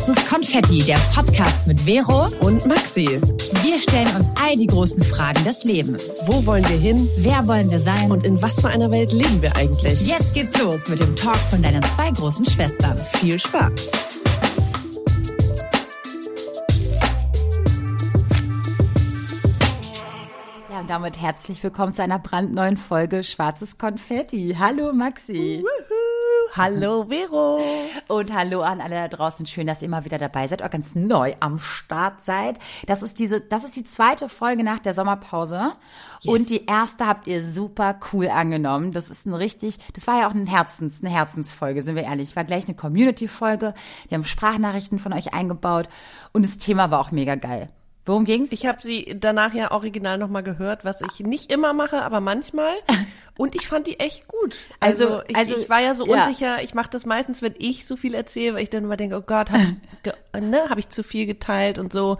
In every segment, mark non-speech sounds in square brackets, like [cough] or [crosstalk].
Schwarzes Konfetti, der Podcast mit Vero und Maxi. Wir stellen uns all die großen Fragen des Lebens. Wo wollen wir hin? Wer wollen wir sein? Und in was für einer Welt leben wir eigentlich? Jetzt geht's los mit dem Talk von deinen zwei großen Schwestern. Viel Spaß. Ja, und damit herzlich willkommen zu einer brandneuen Folge Schwarzes Konfetti. Hallo Maxi. Wuhu. Hallo Vero. Und hallo an alle da draußen. Schön, dass ihr immer wieder dabei seid, auch ganz neu am Start seid. Das ist diese, das ist die zweite Folge nach der Sommerpause. Yes. Und die erste habt ihr super cool angenommen. Das ist ein richtig, das war ja auch ein Herzens, eine Herzensfolge, sind wir ehrlich. War gleich eine Community-Folge. Wir haben Sprachnachrichten von euch eingebaut. Und das Thema war auch mega geil. Worum ging's? Ich habe sie danach ja original nochmal gehört, was ich nicht immer mache, aber manchmal. [laughs] Und ich fand die echt gut. Also, also, ich, also, ich war ja so unsicher. Ja. Ich mache das meistens, wenn ich so viel erzähle, weil ich dann immer denke, oh Gott, habe ich, [laughs] ne, hab ich zu viel geteilt und so.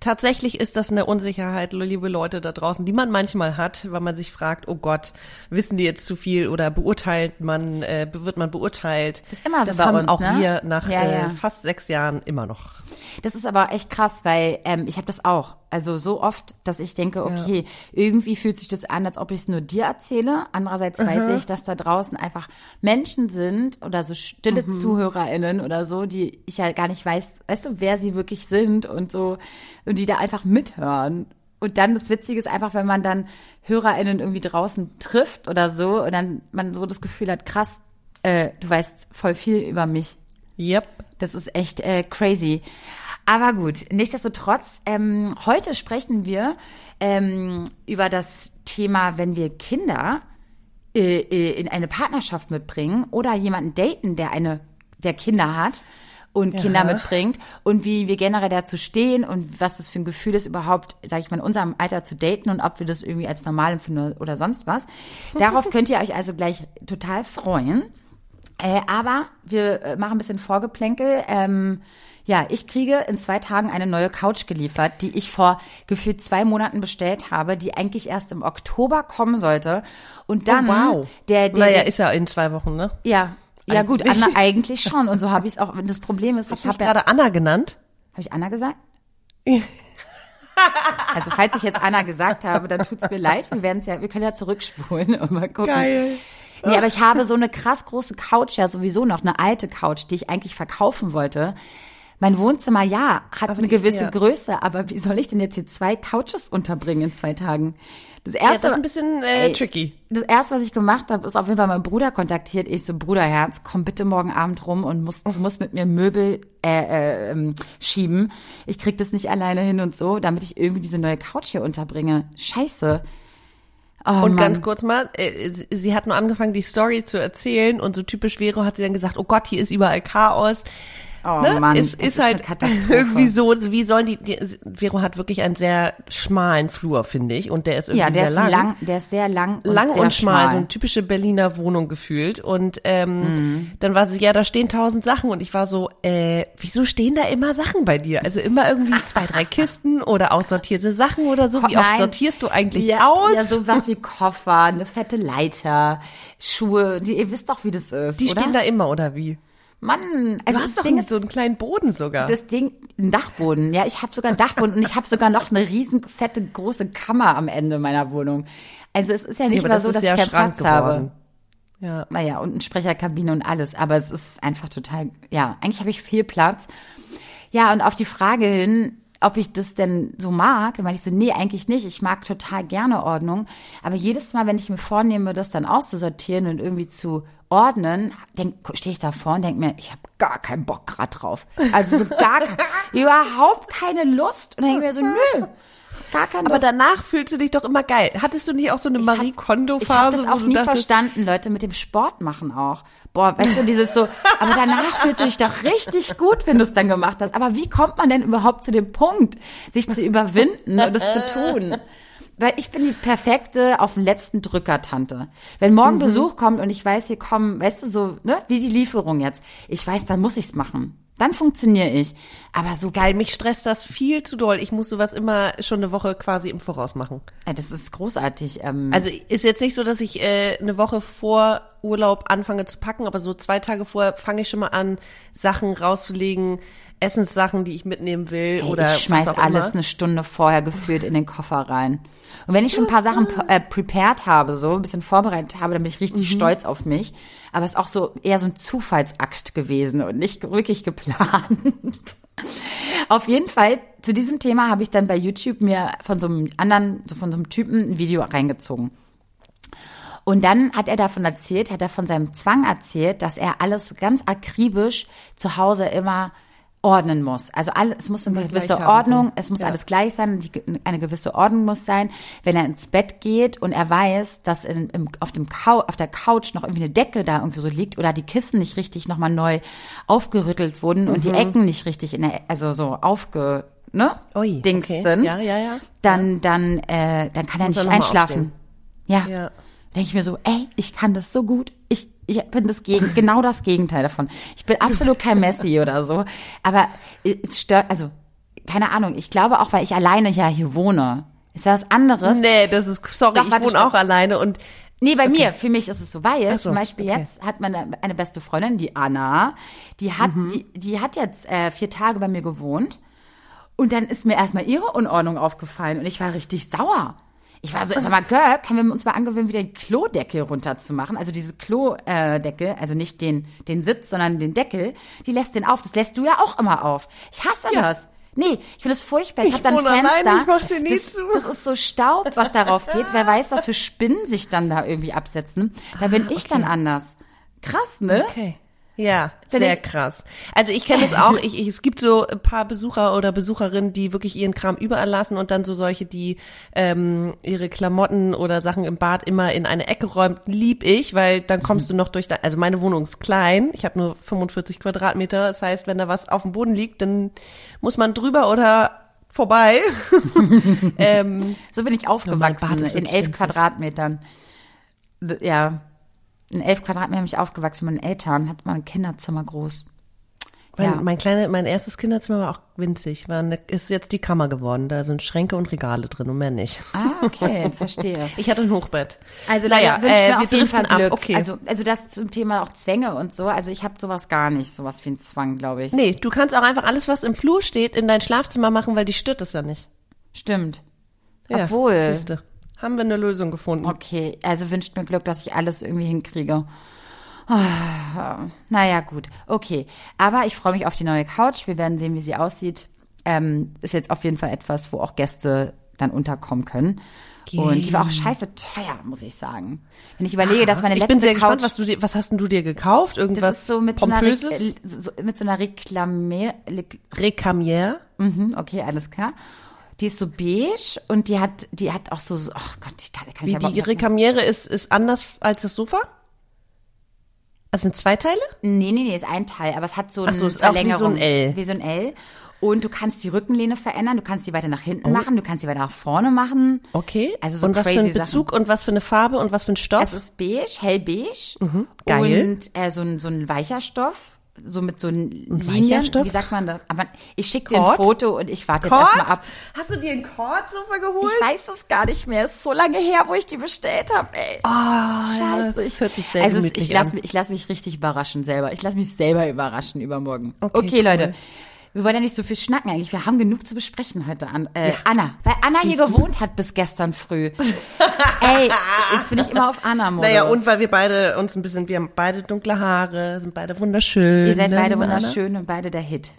Tatsächlich ist das eine Unsicherheit, liebe Leute da draußen, die man manchmal hat, weil man sich fragt, oh Gott, wissen die jetzt zu viel oder beurteilt man, äh, wird man beurteilt? Das ist immer so das bei haben uns, auch ne? wir nach ja, ja. Äh, fast sechs Jahren immer noch. Das ist aber echt krass, weil ähm, ich habe das auch. Also so oft, dass ich denke, okay, ja. irgendwie fühlt sich das an, als ob ich es nur dir erzähle. Andererseits mhm. weiß ich, dass da draußen einfach Menschen sind oder so stille mhm. ZuhörerInnen oder so, die ich ja gar nicht weiß, weißt du, wer sie wirklich sind und so, und die da einfach mithören. Und dann das Witzige ist einfach, wenn man dann HörerInnen irgendwie draußen trifft oder so und dann man so das Gefühl hat, krass, äh, du weißt voll viel über mich. Yep. Das ist echt äh, crazy. Aber gut, nichtsdestotrotz, ähm, heute sprechen wir ähm, über das Thema, wenn wir Kinder äh, äh, in eine Partnerschaft mitbringen oder jemanden daten, der eine, der Kinder hat und ja. Kinder mitbringt und wie wir generell dazu stehen und was das für ein Gefühl ist, überhaupt, sag ich mal, in unserem Alter zu daten und ob wir das irgendwie als normal empfinden oder sonst was. [laughs] Darauf könnt ihr euch also gleich total freuen. Äh, aber wir äh, machen ein bisschen Vorgeplänkel. Ähm, ja, ich kriege in zwei Tagen eine neue Couch geliefert, die ich vor gefühlt zwei Monaten bestellt habe, die eigentlich erst im Oktober kommen sollte. Und dann oh, wow. der, der, naja, der ist ja in zwei Wochen, ne? Ja, ja gut, [laughs] Anna eigentlich schon. Und so habe ich es auch. Das Problem ist, Hast ich habe gerade Anna genannt. Habe ich Anna gesagt? [laughs] also falls ich jetzt Anna gesagt habe, dann tut's mir leid. Wir werden es ja, wir können ja zurückspulen und mal gucken. Geil. Nee, aber ich habe so eine krass große Couch ja sowieso noch, eine alte Couch, die ich eigentlich verkaufen wollte. Mein Wohnzimmer, ja, hat aber eine gewisse ja. Größe, aber wie soll ich denn jetzt hier zwei Couches unterbringen in zwei Tagen? Das erste, ja, das ist ein bisschen äh, ey, tricky. Das erste, was ich gemacht habe, ist auf jeden Fall mein Bruder kontaktiert. Ich so, Bruderherz, komm bitte morgen Abend rum und musst, du musst mit mir Möbel äh, äh, ähm, schieben. Ich krieg das nicht alleine hin und so, damit ich irgendwie diese neue Couch hier unterbringe. Scheiße. Oh, und Mann. ganz kurz mal, äh, sie hat nur angefangen, die Story zu erzählen und so typisch Vero hat sie dann gesagt, oh Gott, hier ist überall Chaos. Oh ne? Mann, es, ist, ist halt [laughs] irgendwie so, wie sollen die, die, Vero hat wirklich einen sehr schmalen Flur, finde ich, und der ist irgendwie ja, der sehr ist lang. Der ist sehr lang und Lang sehr und schmal, schmal. so eine typische Berliner Wohnung gefühlt. Und ähm, mhm. dann war sie, ja, da stehen tausend Sachen und ich war so, äh, wieso stehen da immer Sachen bei dir? Also immer irgendwie zwei, drei [laughs] Kisten oder aussortierte Sachen oder so. Wie Nein. oft sortierst du eigentlich ja, aus? Ja, sowas wie Koffer, eine fette Leiter, Schuhe, die, ihr wisst doch, wie das ist, Die oder? stehen da immer, oder wie? Mann, also du das hast Ding doch ist so einen kleinen Boden sogar. das Ding, ein Dachboden. Ja, ich habe sogar einen Dachboden und ich habe sogar noch eine riesen fette große Kammer am Ende meiner Wohnung. Also es ist ja nicht ja, mal das so, dass ja ich keinen Schrank Platz habe. geworden. Ja. Naja, und eine Sprecherkabine und alles. Aber es ist einfach total, ja, eigentlich habe ich viel Platz. Ja, und auf die Frage hin, ob ich das denn so mag, dann meinte ich so, nee, eigentlich nicht. Ich mag total gerne Ordnung. Aber jedes Mal, wenn ich mir vornehme, das dann auszusortieren und irgendwie zu ordnen, stehe ich davor und denke mir, ich habe gar keinen Bock grad drauf. Also so gar kein, [laughs] überhaupt keine Lust. Und dann denke ich mir so, nö, gar keine Aber Lust. danach fühlst du dich doch immer geil. Hattest du nicht auch so eine Marie Kondo Ich habe Phase? das auch nie verstanden, Leute, mit dem Sport machen auch. Boah, weißt du, dieses so, aber danach fühlst du dich doch richtig gut, wenn du es dann gemacht hast. Aber wie kommt man denn überhaupt zu dem Punkt, sich zu überwinden und das zu tun? Weil ich bin die perfekte auf den letzten Drücker Tante. Wenn morgen Mhm. Besuch kommt und ich weiß, hier kommen, weißt du, so, ne, wie die Lieferung jetzt. Ich weiß, dann muss ich's machen. Dann funktioniere ich. Aber so Geil, mich stresst das viel zu doll. Ich muss sowas immer schon eine Woche quasi im Voraus machen. Ey, das ist großartig. Ähm, Also ist jetzt nicht so, dass ich äh, eine Woche vor Urlaub anfange zu packen, aber so zwei Tage vorher fange ich schon mal an, Sachen rauszulegen, Essenssachen, die ich mitnehmen will Hey, oder ich schmeiß alles immer. eine Stunde vorher gefühlt in den Koffer rein. Und wenn ich schon ein paar Sachen äh, prepared habe, so ein bisschen vorbereitet habe, dann bin ich richtig Mhm. stolz auf mich. Aber es ist auch so eher so ein Zufallsakt gewesen und nicht wirklich geplant. [laughs] Auf jeden Fall, zu diesem Thema habe ich dann bei YouTube mir von so einem anderen, so von so einem Typen ein Video reingezogen. Und dann hat er davon erzählt, hat er von seinem Zwang erzählt, dass er alles ganz akribisch zu Hause immer ordnen muss. Also alles, es muss eine gewisse Ordnung, es muss Ja. alles gleich sein, die, eine gewisse Ordnung muss sein. Wenn er ins Bett geht und er weiß, dass in, im, auf, dem auf der Couch noch irgendwie eine Decke da irgendwie so liegt oder die Kissen nicht richtig nochmal neu aufgerüttelt wurden und Mhm. die Ecken nicht richtig in der, also so aufge, ne, Ui, Dings okay. sind, Ja, ja, ja. dann, dann, äh, dann kann er Muss er nicht mal einschlafen. Ja. Ja. Denke ich mir so, ey, ich kann das so gut. Ich, ich bin das Gegen, [laughs] genau das Gegenteil davon. Ich bin absolut kein Messi [laughs] oder so. Aber es stört, also, keine Ahnung. Ich glaube auch, weil ich alleine ja hier wohne. Ist ja was anderes. Nee, das ist, sorry, Doch, ich wohne auch alleine und Nee, bei mir, für mich ist es so, weil so, zum Beispiel okay. jetzt hat meine eine beste Freundin, die Anna, die hat, Mhm. die, die hat jetzt äh, vier Tage bei mir gewohnt und dann ist mir erstmal ihre Unordnung aufgefallen und ich war richtig sauer. Ich war so, sag mal, Girl, können wir uns mal angewöhnen, wieder die Klodeckel runterzumachen? Also diese Klodeckel, also nicht den, den Sitz, sondern den Deckel, die lässt den auf. Das lässt du ja auch immer auf. Ich hasse Ja. das. Nee, ich finde das furchtbar. Ich, Ich hab dann Fenster. alleine, ich mach den nie das, zu. das ist so Staub, was darauf geht. Wer weiß, was für Spinnen sich dann da irgendwie absetzen. Da bin ich dann anders. Krass, ne? Okay. Ja, sehr krass. Also ich kenne es auch. [laughs] Ich, ich, es gibt so ein paar Besucher oder Besucherinnen, die wirklich ihren Kram überall lassen und dann so solche, die ähm, ihre Klamotten oder Sachen im Bad immer in eine Ecke räumt. Lieb ich, weil dann kommst du noch durch. Da, also meine Wohnung ist klein. Ich habe nur 45 Quadratmeter. Das heißt, wenn da was auf dem Boden liegt, dann muss man drüber oder vorbei. [laughs] [laughs] ähm, So bin ich aufgewachsen, in elf. Quadratmetern. Ja, in elf Quadratmetern bin ich aufgewachsen. Meine Eltern hatten mal ein Kinderzimmer groß. Mein, Ja. mein kleine, mein erstes Kinderzimmer war auch winzig. War eine, ist jetzt die Kammer geworden. Da sind Schränke und Regale drin und mehr nicht. Ah, okay, [laughs] verstehe. Ich hatte ein Hochbett. Also naja, naja, wünsche äh, mir wir auf jeden Fall driften ab. Glück. Okay. Also, also das zum Thema auch Zwänge und so. Also ich habe sowas gar nicht, sowas wie ein Zwang, glaube ich. nee, du kannst auch einfach alles, was im Flur steht, in dein Schlafzimmer machen, weil die stört es ja nicht. Stimmt. Ja, Obwohl. Siehste, haben wir eine Lösung gefunden. Okay, also wünscht mir Glück, dass ich alles irgendwie hinkriege. Ah, naja, gut. Okay. Aber ich freue mich auf die neue Couch. Wir werden sehen, wie sie aussieht. Ähm, ist jetzt auf jeden Fall etwas, wo auch Gäste dann unterkommen können. Und die war auch scheiße teuer, muss ich sagen. Wenn ich überlege, dass meine ich letzte bin sehr Couch, gespannt, was du dir, was hast denn du dir gekauft? Irgendwas das ist so mit so einer, Re Pompöses? so, mit so einer Reklame, Recamier? Mhm, okay, alles klar. Die ist so beige und die hat, die hat auch so, ach Gott, die kann, kann Wie ich aber die Recamiere ist, ist anders als das Sofa? Also sind zwei Teile? Nee, nee, nee, ist ein Teil, aber es hat so eine so, auch wie so ein Verlängerung. L. Wie so ein L. Und du kannst die Rückenlehne verändern, du kannst die weiter nach Oh. hinten machen, du kannst sie weiter nach vorne machen. Okay. Also so und was für einen Bezug und was für eine Farbe und was für ein Stoff? Es ist beige, hellbeige. Mhm, geil. Und äh, so, ein, so ein weicher Stoff. So mit so Linien. Wie sagt man das? Aber ich schicke dir ein? Foto und ich warte jetzt erstmal ab. Hast du dir ein Kordsofa geholt? Ich weiß es gar nicht mehr. Es ist so lange her, wo ich die bestellt habe, ey. Ja, Scheiße. das hört sich sehr also ich lasse mich, ich lass mich richtig überraschen selber. Ich lasse mich selber überraschen übermorgen. Okay, Okay, okay Leute. cool. Wir wollen ja nicht so viel schnacken eigentlich. Wir haben genug zu besprechen heute an. Äh, Anna, weil Anna hier gewohnt hat bis gestern früh. [laughs] Ey, jetzt bin ich immer auf Anna-Modus. Naja, und weil wir beide uns ein bisschen, wir haben beide dunkle Haare, sind beide wunderschön. Ihr seid ne, beide liebe Anna? wunderschön und beide der Hit.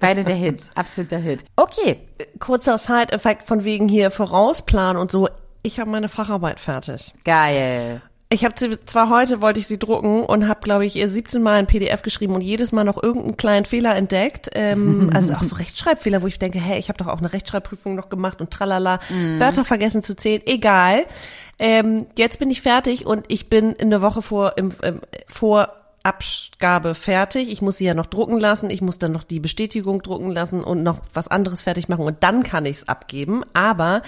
beide der Hit, [laughs] absoluter Hit. Okay, Kurzer Side-Effekt von wegen hier Vorausplan und so. Ich habe meine Facharbeit fertig. geil. Ich habe sie zwar heute wollte ich sie drucken und habe glaube ich ihr 17 Mal ein PDF geschrieben und jedes Mal noch irgendeinen kleinen Fehler entdeckt, ähm, [laughs] also auch so Rechtschreibfehler, wo ich denke, hey, ich habe doch auch eine Rechtschreibprüfung noch gemacht und tralala, Wörter vergessen zu zählen, egal. Ähm, jetzt bin ich fertig und ich bin in der Woche vor im, im, vor Abgabe fertig. Ich muss sie ja noch drucken lassen. Ich muss dann noch die Bestätigung drucken lassen und noch was anderes fertig machen und dann kann ich es abgeben. Aber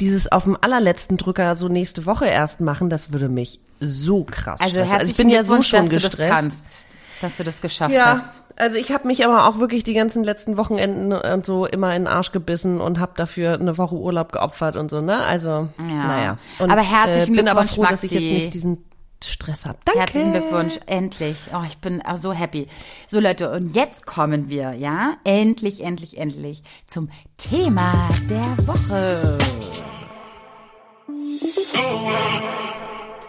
dieses auf dem allerletzten Drücker so nächste Woche erst machen, das würde mich so krass Also stressen. herzlichen ich bin ja so schon dass du das gestresst. kannst, dass du das geschafft Ja, hast. also ich habe mich aber auch wirklich die ganzen letzten Wochenenden und so immer in den Arsch gebissen und habe dafür eine Woche Urlaub geopfert und so, ne? Also, naja. Und, Aber herzlichen äh, bin aber froh, dass ich jetzt Maxi. nicht diesen Stress habe. Danke. Herzlichen Glückwunsch, endlich. Oh, ich bin auch so happy. So Leute, und jetzt kommen wir, ja, endlich, endlich, endlich zum Thema der Woche.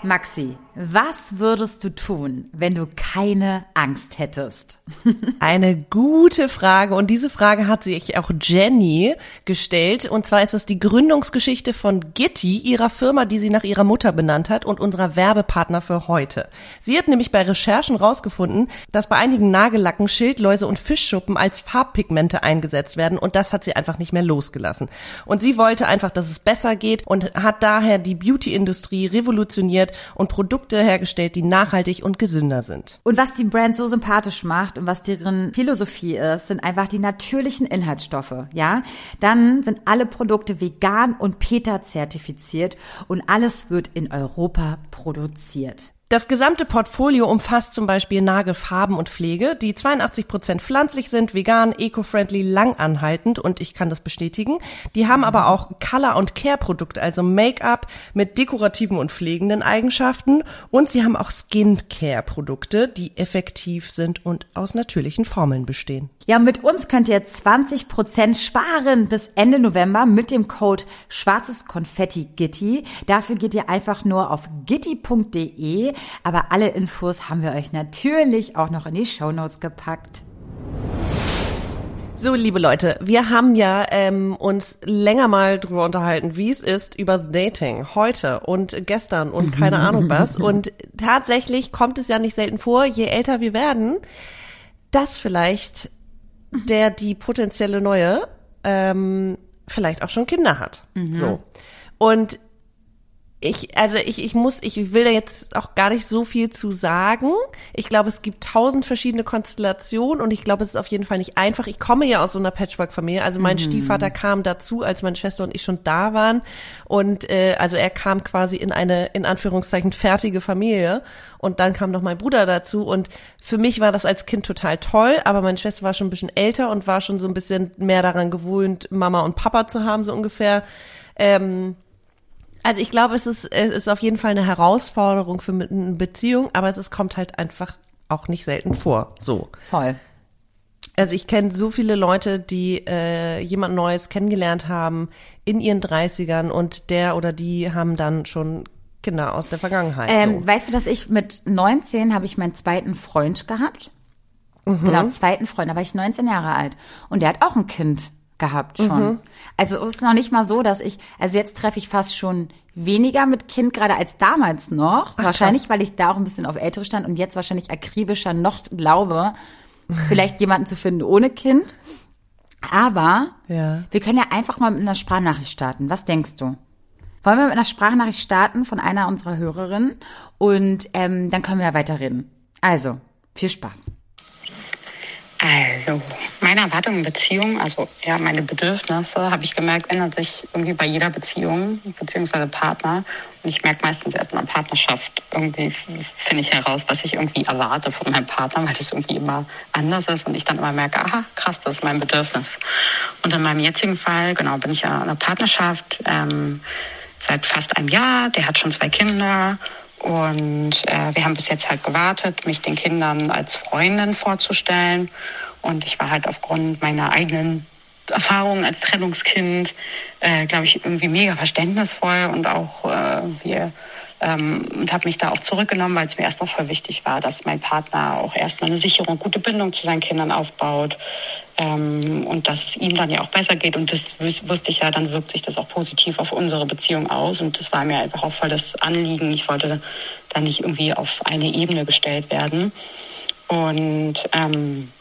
Maxi, was würdest du tun, wenn du keine Angst hättest? [laughs] Eine gute Frage und diese Frage hat sich auch Jenny gestellt und zwar ist es die Gründungsgeschichte von Gitti, ihrer Firma, die sie nach ihrer Mutter benannt hat und unserer Werbepartner für heute. Sie hat nämlich bei Recherchen rausgefunden, dass bei einigen Nagellacken Schildläuse und Fischschuppen als Farbpigmente eingesetzt werden und das hat sie einfach nicht mehr losgelassen. Und sie wollte einfach, dass es besser geht und hat daher die Beauty-Industrie revolutioniert und Produkte hergestellt, die nachhaltig und gesünder sind. Und was die Brand so sympathisch macht und was deren Philosophie ist, sind einfach die natürlichen Inhaltsstoffe, ja? Dann sind alle Produkte vegan und PETA zertifiziert und alles wird in Europa produziert. Das gesamte Portfolio umfasst zum Beispiel Nagelfarben und Pflege, die 82 Prozent pflanzlich sind, vegan, eco-friendly, langanhaltend und ich kann das bestätigen. Die haben aber auch Color- und Care-Produkte, also Make-up mit dekorativen und pflegenden Eigenschaften und sie haben auch Skin-Care-Produkte, die effektiv sind und aus natürlichen Formeln bestehen. Ja, mit uns könnt ihr 20 Prozent sparen bis Ende November mit dem Code schwarzes Konfetti Gitti. Dafür geht ihr einfach nur auf gitti.de aber alle Infos haben wir euch natürlich auch noch in die Show Notes gepackt. So, liebe Leute, wir haben ja ähm, uns länger mal drüber unterhalten, wie es ist übers Dating heute und gestern und keine [laughs] Ahnung was. Und tatsächlich kommt es ja nicht selten vor, je älter wir werden, dass vielleicht der die potenzielle neue ähm, vielleicht auch schon Kinder hat. Mhm. So. Und ich, also ich, ich muss, ich will da jetzt auch gar nicht so viel zu sagen. Ich glaube, es gibt tausend verschiedene Konstellationen und ich glaube, es ist auf jeden Fall nicht einfach. Ich komme ja aus so einer Patchwork-Familie. Also mein mhm. Stiefvater kam dazu, als meine Schwester und ich schon da waren. Und äh, also er kam quasi in eine, in Anführungszeichen, fertige Familie. Und dann kam noch mein Bruder dazu. Und für mich war das als Kind total toll, aber meine Schwester war schon ein bisschen älter und war schon so ein bisschen mehr daran gewöhnt, Mama und Papa zu haben, so ungefähr. Ähm, also ich glaube, es ist, es ist auf jeden Fall eine Herausforderung für eine Beziehung, aber es ist, kommt halt einfach auch nicht selten vor. So. Voll. Also ich kenne so viele Leute, die äh, jemand Neues kennengelernt haben in ihren 30ern und der oder die haben dann schon Kinder aus der Vergangenheit. Ähm, so. Weißt du, dass ich mit 19 habe ich meinen zweiten Freund gehabt? Mhm. Genau, zweiten Freund, da war ich 19 Jahre alt. Und der hat auch ein Kind gehabt schon. Mhm. Also es ist noch nicht mal so, dass ich, also jetzt treffe ich fast schon weniger mit Kind gerade als damals noch. Ach, wahrscheinlich, krass. weil ich da auch ein bisschen auf ältere stand und jetzt wahrscheinlich akribischer noch glaube, vielleicht jemanden zu finden ohne Kind. Aber ja. wir können ja einfach mal mit einer Sprachnachricht starten. Was denkst du? Wollen wir mit einer Sprachnachricht starten von einer unserer Hörerinnen und ähm, dann können wir ja weiterreden. Also, viel Spaß. Also, meine Erwartungen in Beziehungen, also ja, meine Bedürfnisse, habe ich gemerkt, ändern sich irgendwie bei jeder Beziehung, beziehungsweise Partner. Und ich merke meistens erst in einer Partnerschaft, irgendwie finde ich heraus, was ich irgendwie erwarte von meinem Partner, weil das irgendwie immer anders ist und ich dann immer merke, aha, krass, das ist mein Bedürfnis. Und in meinem jetzigen Fall, genau, bin ich ja in einer Partnerschaft ähm, seit fast einem Jahr, der hat schon zwei Kinder und äh, wir haben bis jetzt halt gewartet, mich den Kindern als Freundin vorzustellen. Und ich war halt aufgrund meiner eigenen Erfahrungen als Trennungskind, äh, glaube ich, irgendwie mega verständnisvoll und auch äh, wir ähm, und habe mich da auch zurückgenommen, weil es mir erstmal voll wichtig war, dass mein Partner auch erstmal eine sichere und gute Bindung zu seinen Kindern aufbaut, ähm, und dass es ihm dann ja auch besser geht. Und das wusste ich ja, dann wirkt sich das auch positiv auf unsere Beziehung aus. Und das war mir einfach auch voll das Anliegen. Ich wollte da nicht irgendwie auf eine Ebene gestellt werden. Und ähm,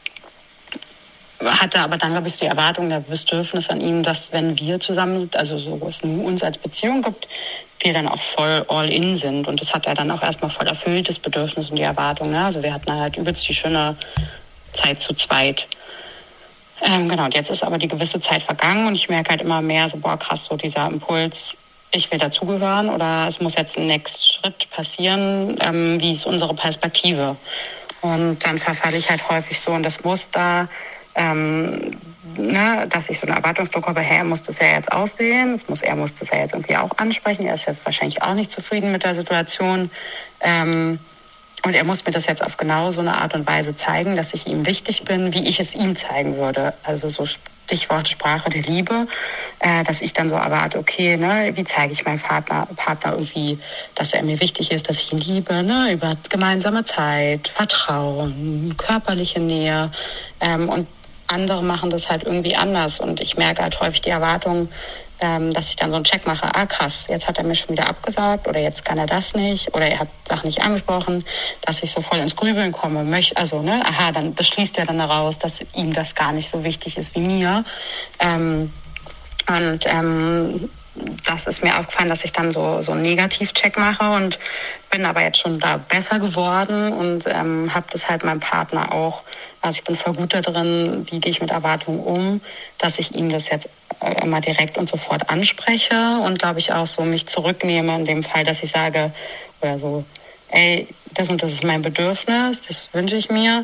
hatte aber dann, glaube ich, die Erwartung, der Bedürfnis an ihm, dass wenn wir zusammen sind, also so es nur uns als Beziehung gibt, wir dann auch voll all in sind. Und das hat er dann auch erstmal voll erfüllt, das Bedürfnis und die Erwartung. Ne? Also wir hatten halt übelst die schöne Zeit zu zweit. Ähm, genau, und jetzt ist aber die gewisse Zeit vergangen und ich merke halt immer mehr so, boah, krass, so dieser Impuls, ich will dazugehören oder es muss jetzt ein Next Schritt passieren, ähm, wie ist unsere Perspektive? Und dann verfalle ich halt häufig so in das Muster, ähm, ne, dass ich so eine Erwartungsdruck habe, hey, er muss das ja jetzt aussehen, das muss, er muss das ja jetzt irgendwie auch ansprechen, er ist jetzt wahrscheinlich auch nicht zufrieden mit der Situation. Ähm, und er muss mir das jetzt auf genau so eine Art und Weise zeigen, dass ich ihm wichtig bin, wie ich es ihm zeigen würde. Also so Stichwort Sprache der Liebe, äh, dass ich dann so erwarte, okay, ne, wie zeige ich meinem Partner, Partner irgendwie, dass er mir wichtig ist, dass ich ihn liebe, ne, über gemeinsame Zeit, Vertrauen, körperliche Nähe. Ähm, und andere machen das halt irgendwie anders. Und ich merke halt häufig die Erwartung, ähm, dass ich dann so einen Check mache, ah krass, jetzt hat er mir schon wieder abgesagt oder jetzt kann er das nicht oder er hat Sachen nicht angesprochen, dass ich so voll ins Grübeln komme. Möchte, also, ne, aha, dann beschließt er dann daraus, dass ihm das gar nicht so wichtig ist wie mir. Ähm, und ähm, das ist mir aufgefallen, dass ich dann so, so einen Negativcheck mache und bin aber jetzt schon da besser geworden und ähm, habe das halt meinem Partner auch, also ich bin voll gut da drin, wie gehe ich mit Erwartungen um, dass ich ihm das jetzt äh, immer direkt und sofort anspreche und glaube ich auch so mich zurücknehme in dem Fall, dass ich sage oder so, ey, das und das ist mein Bedürfnis, das wünsche ich mir.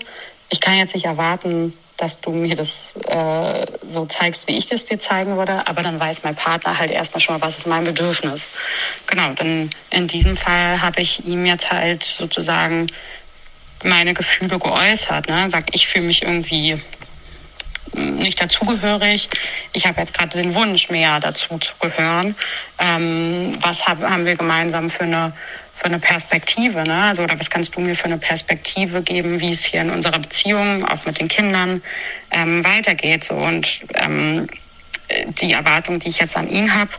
Ich kann jetzt nicht erwarten, dass du mir das äh, so zeigst, wie ich das dir zeigen würde, aber dann weiß mein Partner halt erstmal schon mal, was ist mein Bedürfnis. Genau, dann in diesem Fall habe ich ihm jetzt halt sozusagen meine Gefühle geäußert. Ne? Sagt, ich fühle mich irgendwie nicht dazugehörig. Ich habe jetzt gerade den Wunsch, mehr dazu zu gehören. Ähm, was hab, haben wir gemeinsam für eine für eine Perspektive, ne? Also oder was kannst du mir für eine Perspektive geben, wie es hier in unserer Beziehung, auch mit den Kindern, ähm, weitergeht. So und ähm, die Erwartung, die ich jetzt an ihn habe,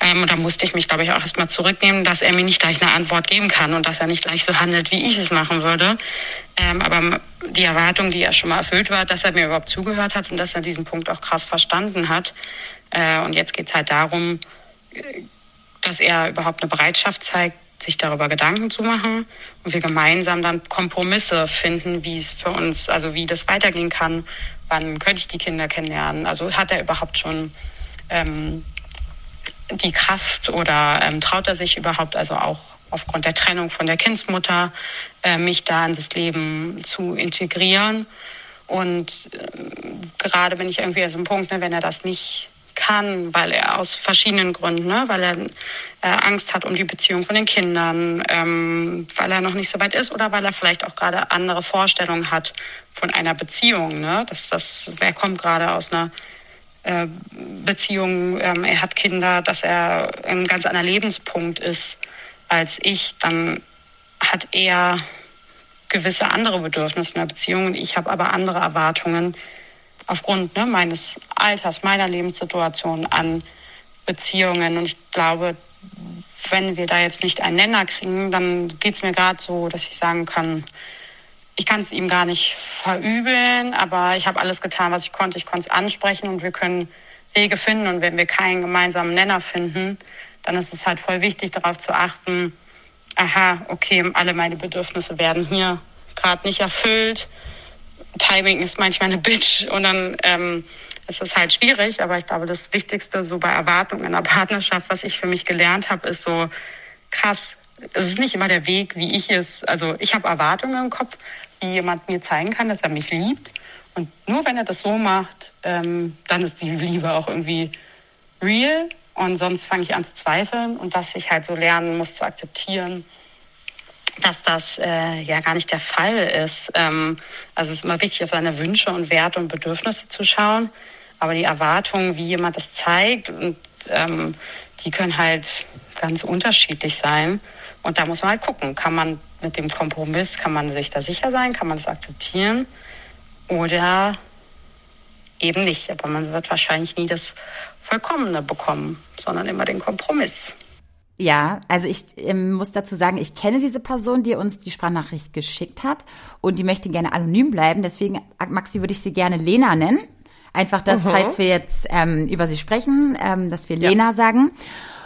ähm, da musste ich mich, glaube ich, auch erstmal zurücknehmen, dass er mir nicht gleich eine Antwort geben kann und dass er nicht gleich so handelt, wie ich es machen würde. Ähm, aber die Erwartung, die er schon mal erfüllt war, dass er mir überhaupt zugehört hat und dass er diesen Punkt auch krass verstanden hat. Äh, und jetzt geht es halt darum, äh, dass er überhaupt eine Bereitschaft zeigt, sich darüber Gedanken zu machen und wir gemeinsam dann Kompromisse finden, wie es für uns, also wie das weitergehen kann. Wann könnte ich die Kinder kennenlernen? Also hat er überhaupt schon ähm, die Kraft oder ähm, traut er sich überhaupt, also auch aufgrund der Trennung von der Kindsmutter, äh, mich da in das Leben zu integrieren? Und äh, gerade bin ich irgendwie an so einem Punkt, ne, wenn er das nicht kann, weil er aus verschiedenen Gründen, ne, weil er äh, Angst hat um die Beziehung von den Kindern, ähm, weil er noch nicht so weit ist oder weil er vielleicht auch gerade andere Vorstellungen hat von einer Beziehung. Ne? Das, das, wer kommt gerade aus einer äh, Beziehung, ähm, er hat Kinder, dass er ein ganz anderer Lebenspunkt ist als ich, dann hat er gewisse andere Bedürfnisse in der Beziehung und ich habe aber andere Erwartungen aufgrund ne, meines Alters, meiner Lebenssituation an Beziehungen. Und ich glaube, wenn wir da jetzt nicht einen Nenner kriegen, dann geht es mir gerade so, dass ich sagen kann, ich kann es ihm gar nicht verübeln, aber ich habe alles getan, was ich konnte. Ich konnte es ansprechen und wir können Wege finden. Und wenn wir keinen gemeinsamen Nenner finden, dann ist es halt voll wichtig, darauf zu achten, aha, okay, alle meine Bedürfnisse werden hier gerade nicht erfüllt. Timing ist manchmal eine Bitch und dann ähm, es ist halt schwierig, aber ich glaube, das Wichtigste so bei Erwartungen in einer Partnerschaft, was ich für mich gelernt habe, ist so krass. Es ist nicht immer der Weg, wie ich es, also ich habe Erwartungen im Kopf, wie jemand mir zeigen kann, dass er mich liebt. Und nur wenn er das so macht, ähm, dann ist die Liebe auch irgendwie real. Und sonst fange ich an zu zweifeln und dass ich halt so lernen muss zu akzeptieren, dass das äh, ja gar nicht der Fall ist. Ähm, also es ist immer wichtig, auf seine Wünsche und Werte und Bedürfnisse zu schauen. Aber die Erwartungen, wie jemand das zeigt, und, ähm, die können halt ganz unterschiedlich sein. Und da muss man halt gucken, kann man mit dem Kompromiss, kann man sich da sicher sein, kann man das akzeptieren oder eben nicht. Aber man wird wahrscheinlich nie das Vollkommene bekommen, sondern immer den Kompromiss. Ja, also ich ähm, muss dazu sagen, ich kenne diese Person, die uns die Sprachnachricht geschickt hat und die möchte gerne anonym bleiben. Deswegen, Maxi, würde ich sie gerne Lena nennen. Einfach, dass, uh falls wir jetzt ähm, über sie sprechen, ähm, dass wir ja. Lena sagen.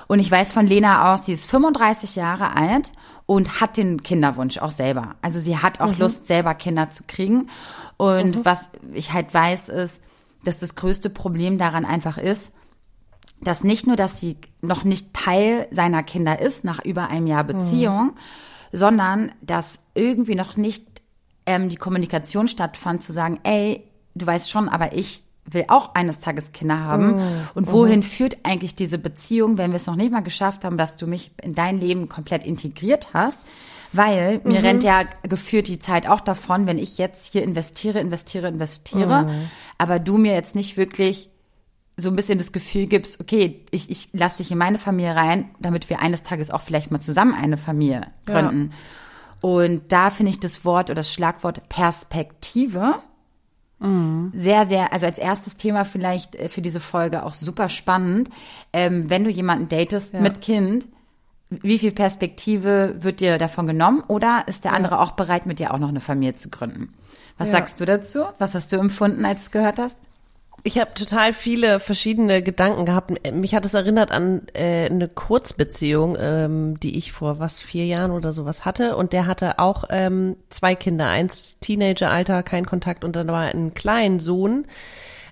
Und ich weiß von Lena aus, sie ist 35 Jahre alt und hat den Kinderwunsch auch selber. Also sie hat auch mhm. Lust, selber Kinder zu kriegen. Und mhm. was ich halt weiß, ist, dass das größte Problem daran einfach ist, dass nicht nur, dass sie noch nicht Teil seiner Kinder ist nach über einem Jahr Beziehung, mhm. sondern dass irgendwie noch nicht ähm, die Kommunikation stattfand, zu sagen, ey, du weißt schon, aber ich will auch eines Tages Kinder haben. Mm, und wohin mm. führt eigentlich diese Beziehung, wenn wir es noch nicht mal geschafft haben, dass du mich in dein Leben komplett integriert hast? Weil mir mhm. rennt ja geführt die Zeit auch davon, wenn ich jetzt hier investiere, investiere, investiere, mhm. aber du mir jetzt nicht wirklich so ein bisschen das Gefühl gibst, okay, ich, ich lasse dich in meine Familie rein, damit wir eines Tages auch vielleicht mal zusammen eine Familie gründen. Ja. Und da finde ich das Wort oder das Schlagwort Perspektive mhm. sehr, sehr, also als erstes Thema vielleicht äh, für diese Folge auch super spannend. Ähm, wenn du jemanden datest ja. mit Kind, wie viel Perspektive wird dir davon genommen oder ist der andere ja. auch bereit, mit dir auch noch eine Familie zu gründen? Was sagst du dazu? Was hast du empfunden, als du gehört hast? Ich habe total viele verschiedene Gedanken gehabt. Mich hat es erinnert an äh, eine Kurzbeziehung, ähm, die ich vor was vier Jahren oder sowas hatte. Und der hatte auch ähm, zwei Kinder, eins Teenageralter, kein Kontakt und dann war ein kleinen Sohn.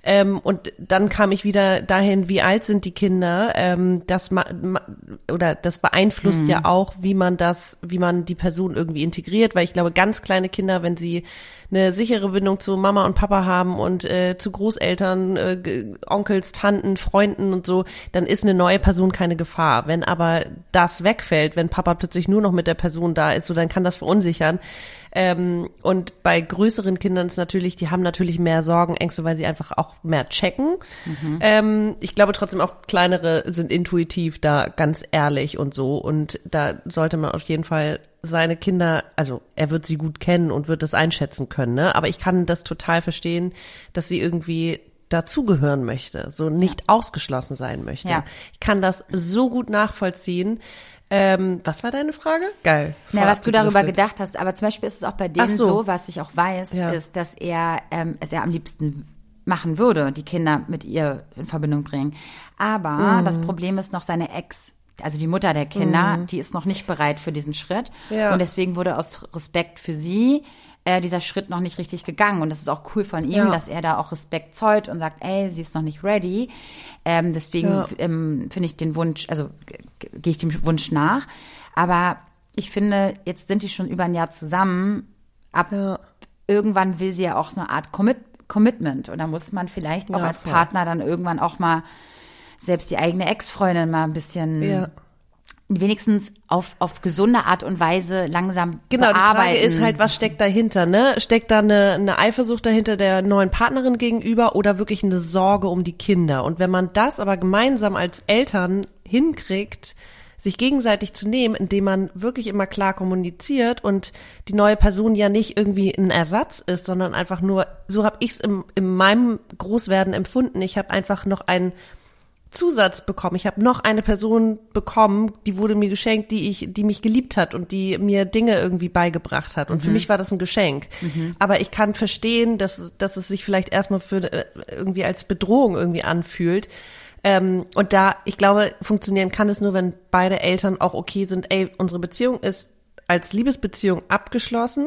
Ähm, und dann kam ich wieder dahin, wie alt sind die Kinder? Ähm, das ma, ma, oder das beeinflusst mhm. ja auch, wie man das, wie man die Person irgendwie integriert, weil ich glaube, ganz kleine Kinder, wenn sie eine sichere Bindung zu Mama und Papa haben und äh, zu Großeltern, äh, Onkels, Tanten, Freunden und so, dann ist eine neue Person keine Gefahr. Wenn aber das wegfällt, wenn Papa plötzlich nur noch mit der Person da ist, so dann kann das verunsichern. Ähm, und bei größeren Kindern ist natürlich, die haben natürlich mehr Sorgen, Ängste, weil sie einfach auch mehr checken. Mhm. Ähm, ich glaube trotzdem auch kleinere sind intuitiv da ganz ehrlich und so. Und da sollte man auf jeden Fall seine Kinder, also er wird sie gut kennen und wird das einschätzen können, ne? Aber ich kann das total verstehen, dass sie irgendwie dazugehören möchte, so nicht ja. ausgeschlossen sein möchte. Ja. Ich kann das so gut nachvollziehen. Ähm, was war deine Frage? Geil. Na, was du darüber gedacht hast. Aber zum Beispiel ist es auch bei denen so. so. was ich auch weiß, ja. ist, dass er ähm, es ja am liebsten machen würde, die Kinder mit ihr in Verbindung bringen. Aber mhm. das Problem ist noch seine Ex also die Mutter der Kinder, mhm. die ist noch nicht bereit für diesen Schritt. Ja. Und deswegen wurde aus Respekt für sie äh, dieser Schritt noch nicht richtig gegangen. Und das ist auch cool von ihm, ja. dass er da auch Respekt zollt und sagt, ey, sie ist noch nicht ready. Ähm, deswegen ja. ähm, finde ich den Wunsch, also gehe ich dem Wunsch nach. Aber ich finde, jetzt sind die schon über ein Jahr zusammen. Ab ja. irgendwann will sie ja auch so eine Art Commit Commitment. Und da muss man vielleicht auch als Partner dann irgendwann auch mal selbst die eigene Ex-Freundin mal ein bisschen ja. Wenigstens auf, auf gesunde Art und Weise langsam genau, bearbeiten. die Frage ist halt, was steckt dahinter, ne? Steckt da eine, eine Eifersucht dahinter der neuen Partnerin gegenüber oder wirklich eine Sorge um die Kinder? Und wenn man das aber gemeinsam als Eltern hinkriegt, sich gegenseitig zu nehmen, indem man wirklich immer klar kommuniziert und die neue Person ja nicht irgendwie ein Ersatz ist, sondern einfach nur, so habe ich es in meinem Großwerden empfunden. Ich habe einfach noch ein Zusatz bekommen. Ich habe noch eine Person bekommen, die wurde mir geschenkt, die ich, die mich geliebt hat und die mir Dinge irgendwie beigebracht hat. Und mhm. für mich war das ein Geschenk. Mhm. Aber ich kann verstehen, dass, dass es sich vielleicht erstmal für äh, irgendwie als Bedrohung irgendwie anfühlt. Ähm, und da, ich glaube, funktionieren kann es nur, wenn beide Eltern auch okay sind, ey, unsere Beziehung ist als Liebesbeziehung abgeschlossen,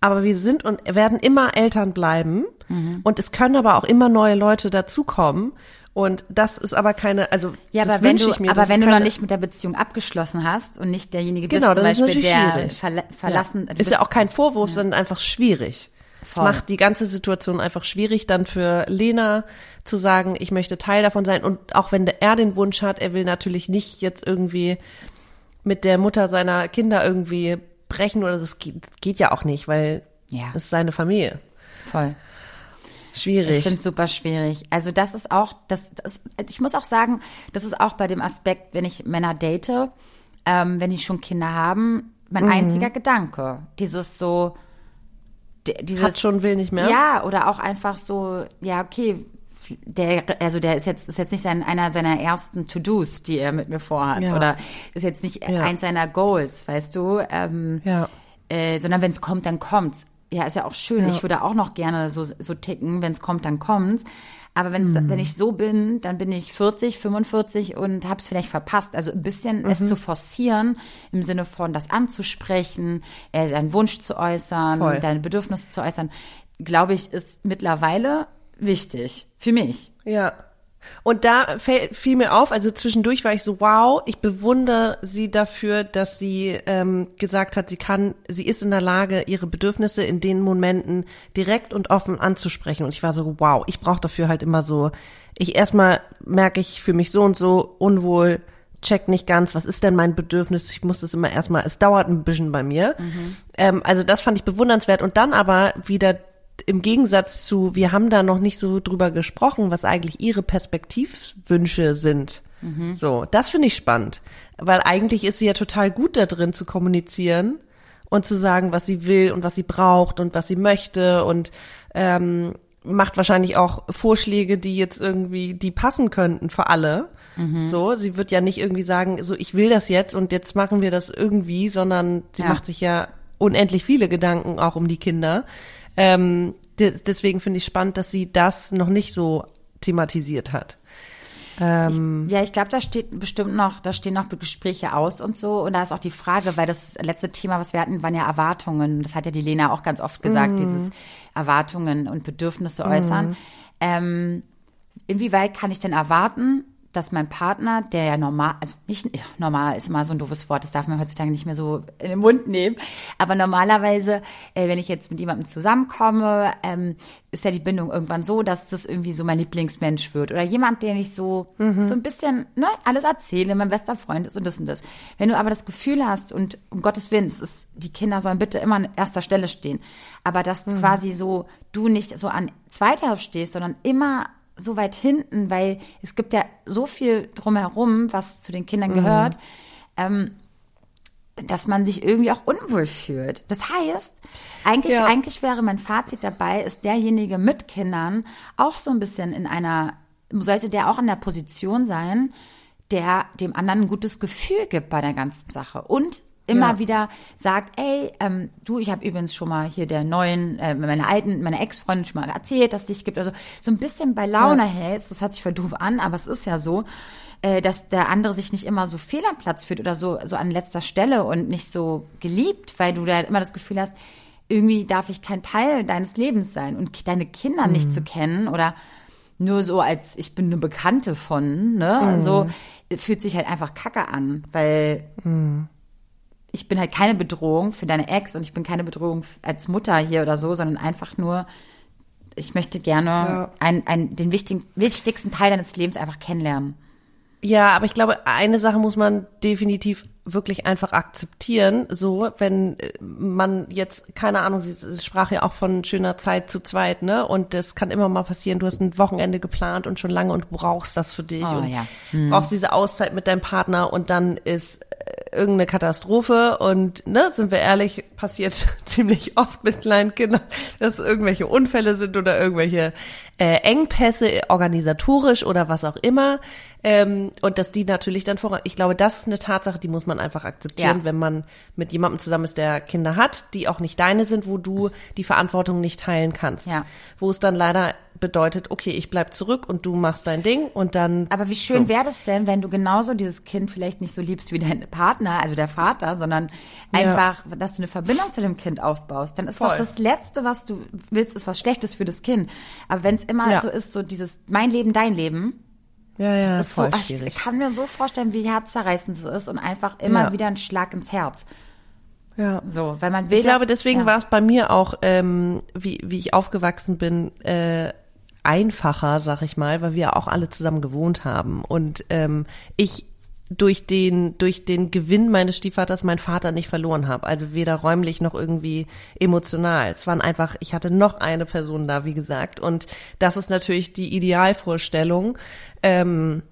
aber wir sind und werden immer Eltern bleiben. Mhm. Und es können aber auch immer neue Leute dazukommen. Und das ist aber keine, also ja, aber wenn du, mir, aber wenn du noch nicht mit der Beziehung abgeschlossen hast und nicht derjenige bist, genau, zum Beispiel, der verla verlassen, ja. ist ja auch kein Vorwurf, ja. sondern einfach schwierig. Voll. Macht die ganze Situation einfach schwierig, dann für Lena zu sagen, ich möchte Teil davon sein. Und auch wenn er den Wunsch hat, er will natürlich nicht jetzt irgendwie mit der Mutter seiner Kinder irgendwie brechen oder das geht, geht ja auch nicht, weil ja. es ist seine Familie. Voll. Schwierig. Ich finde es super schwierig. Also das ist auch, das, das, ich muss auch sagen, das ist auch bei dem Aspekt, wenn ich Männer date, ähm, wenn die schon Kinder haben, mein mhm. einziger Gedanke. Dieses so, dieses, Hat schon will nicht mehr. Ja, oder auch einfach so, ja, okay, der, also der ist jetzt, ist jetzt nicht sein, einer seiner ersten To-Dos, die er mit mir vorhat. Ja. Oder ist jetzt nicht ja. eins seiner Goals, weißt du? Ähm, ja. Äh, sondern wenn es kommt, dann kommt's ja, ist ja auch schön. Ja. Ich würde auch noch gerne so, so ticken, wenn es kommt, dann kommt's. Aber wenn's, mhm. wenn ich so bin, dann bin ich 40, 45 und habe es vielleicht verpasst. Also ein bisschen mhm. es zu forcieren, im Sinne von das anzusprechen, äh, deinen Wunsch zu äußern, Voll. deine Bedürfnisse zu äußern, glaube ich, ist mittlerweile wichtig. Für mich. Ja. Und da fiel mir auf, also zwischendurch war ich so, wow, ich bewundere sie dafür, dass sie ähm, gesagt hat, sie kann, sie ist in der Lage, ihre Bedürfnisse in den Momenten direkt und offen anzusprechen. Und ich war so, wow, ich brauche dafür halt immer so, ich erstmal merke ich für mich so und so unwohl, check nicht ganz, was ist denn mein Bedürfnis? Ich muss das immer erstmal, es dauert ein bisschen bei mir. Mhm. Ähm, also das fand ich bewundernswert. Und dann aber wieder im Gegensatz zu, wir haben da noch nicht so drüber gesprochen, was eigentlich ihre Perspektivwünsche sind. Mhm. So, das finde ich spannend, weil eigentlich ist sie ja total gut da drin zu kommunizieren und zu sagen, was sie will und was sie braucht und was sie möchte und ähm, macht wahrscheinlich auch Vorschläge, die jetzt irgendwie, die passen könnten für alle. Mhm. So, sie wird ja nicht irgendwie sagen, so ich will das jetzt und jetzt machen wir das irgendwie, sondern sie ja. macht sich ja unendlich viele Gedanken auch um die Kinder. Ähm, de deswegen finde ich spannend, dass sie das noch nicht so thematisiert hat. Ähm, ich, ja, ich glaube, da steht bestimmt noch, da stehen noch Gespräche aus und so. Und da ist auch die Frage, weil das letzte Thema, was wir hatten, waren ja Erwartungen. Das hat ja die Lena auch ganz oft gesagt, mm. dieses Erwartungen und Bedürfnisse äußern. Mm. Ähm, inwieweit kann ich denn erwarten, dass mein Partner, der ja normal, also nicht normal ist immer so ein doofes Wort, das darf man heutzutage nicht mehr so in den Mund nehmen, aber normalerweise, äh, wenn ich jetzt mit jemandem zusammenkomme, ähm, ist ja die Bindung irgendwann so, dass das irgendwie so mein Lieblingsmensch wird oder jemand, den ich so mhm. so ein bisschen ne, alles erzähle, mein bester Freund ist und das und das. Wenn du aber das Gefühl hast und um Gottes Willen, es ist, die Kinder sollen bitte immer an erster Stelle stehen, aber dass mhm. quasi so du nicht so an zweiter stehst, sondern immer so weit hinten, weil es gibt ja so viel drumherum, was zu den Kindern mhm. gehört, ähm, dass man sich irgendwie auch unwohl fühlt. Das heißt, eigentlich, ja. eigentlich wäre mein Fazit dabei, ist derjenige mit Kindern auch so ein bisschen in einer, sollte der auch in der Position sein, der dem anderen ein gutes Gefühl gibt bei der ganzen Sache und immer ja. wieder sagt, ey, ähm, du, ich habe übrigens schon mal hier der neuen, äh, meiner alten, meiner Ex-Freundin schon mal erzählt, dass es dich gibt. Also so ein bisschen bei Laune ja. hältst, das hört sich voll doof an, aber es ist ja so, äh, dass der andere sich nicht immer so fehl am Platz fühlt oder so, so an letzter Stelle und nicht so geliebt, weil du da immer das Gefühl hast, irgendwie darf ich kein Teil deines Lebens sein und deine Kinder mhm. nicht zu kennen oder nur so als ich bin eine Bekannte von, ne? Mhm. So fühlt sich halt einfach Kacke an, weil mhm ich bin halt keine Bedrohung für deine Ex und ich bin keine Bedrohung als Mutter hier oder so, sondern einfach nur, ich möchte gerne ja. ein, ein, den wichtigen, wichtigsten Teil deines Lebens einfach kennenlernen. Ja, aber ich glaube, eine Sache muss man definitiv wirklich einfach akzeptieren. So, wenn äh, man jetzt, keine Ahnung, sie, sprach ja auch von schöner Zeit zu zweit, ne? Und das kann immer mal passieren. Du hast ein Wochenende geplant und schon lange und brauchst das für dich oh, und ja. hm. brauchst diese Auszeit mit deinem Partner und dann ist irgendeine Katastrophe und ne, sind wir ehrlich, passiert [laughs] ziemlich oft mit kleinen Kindern, dass irgendwelche Unfälle sind oder irgendwelche äh, Engpässe organisatorisch oder was auch immer ähm, und dass die natürlich dann voran. Ich glaube, das ist eine Tatsache, die muss man einfach akzeptieren, ja. wenn man mit jemandem zusammen ist, der Kinder hat, die auch nicht deine sind, wo du die Verantwortung nicht teilen kannst, ja. wo es dann leider bedeutet, okay, ich bleib zurück und du machst dein Ding und dann. Aber wie schön so. wäre das denn, wenn du genauso dieses Kind vielleicht nicht so liebst wie dein Partner, also der Vater, sondern einfach, ja. dass du eine Verbindung zu dem Kind aufbaust. Dann ist Voll. doch das Letzte, was du willst, ist was Schlechtes für das Kind. Aber wenn es immer ja. so ist, so dieses mein Leben, dein Leben. Ja, ja, das ist voll so, schwierig. Ich kann mir so vorstellen, wie herzzerreißend es ist und einfach immer ja. wieder ein Schlag ins Herz. Ja. So, weil man will. Ich glaube, deswegen ja. war es bei mir auch, ähm, wie, wie ich aufgewachsen bin, äh, einfacher, sag ich mal, weil wir auch alle zusammen gewohnt haben. Und ähm, ich durch den, durch den Gewinn meines Stiefvaters meinen Vater nicht verloren habe. Also weder räumlich noch irgendwie emotional. Es waren einfach, ich hatte noch eine Person da, wie gesagt. Und das ist natürlich die Idealvorstellung, ähm,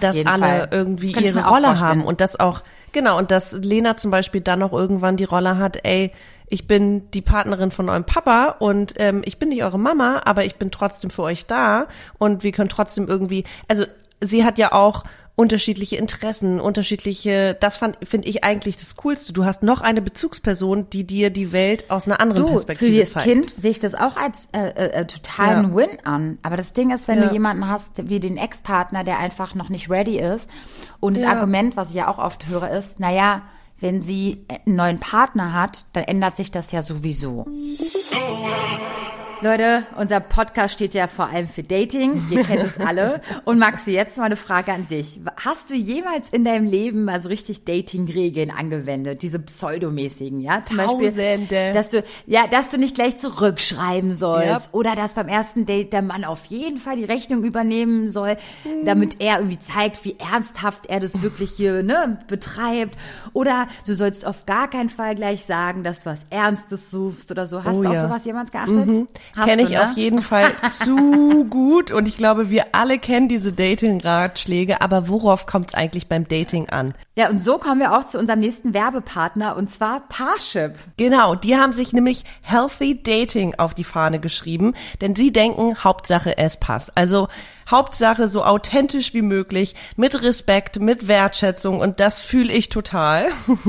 dass alle Fall. irgendwie das ihre Rolle haben und das auch, genau, und dass Lena zum Beispiel dann noch irgendwann die Rolle hat, ey, ich bin die Partnerin von eurem Papa und ähm, ich bin nicht eure Mama, aber ich bin trotzdem für euch da und wir können trotzdem irgendwie, also sie hat ja auch unterschiedliche Interessen, unterschiedliche, das finde ich eigentlich das Coolste. Du hast noch eine Bezugsperson, die dir die Welt aus einer anderen du, Perspektive für das zeigt. Kind sehe ich das auch als äh, äh, äh totalen ja. Win an. Aber das Ding ist, wenn ja. du jemanden hast wie den Ex-Partner, der einfach noch nicht ready ist und das ja. Argument, was ich ja auch oft höre, ist, naja, wenn sie einen neuen Partner hat, dann ändert sich das ja sowieso. Leute, unser Podcast steht ja vor allem für Dating. Ihr [laughs] kennt es alle. Und Maxi, jetzt mal eine Frage an dich. Hast du jemals in deinem Leben mal so richtig Dating-Regeln angewendet? Diese pseudomäßigen, ja? Zum Tausende. Beispiel, dass du, ja, dass du nicht gleich zurückschreiben sollst. Yep. Oder dass beim ersten Date der Mann auf jeden Fall die Rechnung übernehmen soll, hm. damit er irgendwie zeigt, wie ernsthaft er das wirklich hier, ne, betreibt. Oder du sollst auf gar keinen Fall gleich sagen, dass du was Ernstes suchst oder so. Hast oh, du auf ja. sowas jemals geachtet? Mhm. Kenne ich ne? auf jeden Fall [laughs] zu gut und ich glaube, wir alle kennen diese Dating-Ratschläge, aber worauf kommt es eigentlich beim Dating an? Ja, und so kommen wir auch zu unserem nächsten Werbepartner und zwar Parship. Genau, die haben sich nämlich Healthy Dating auf die Fahne geschrieben, denn sie denken, Hauptsache es passt. Also Hauptsache so authentisch wie möglich, mit Respekt, mit Wertschätzung und das fühle ich total.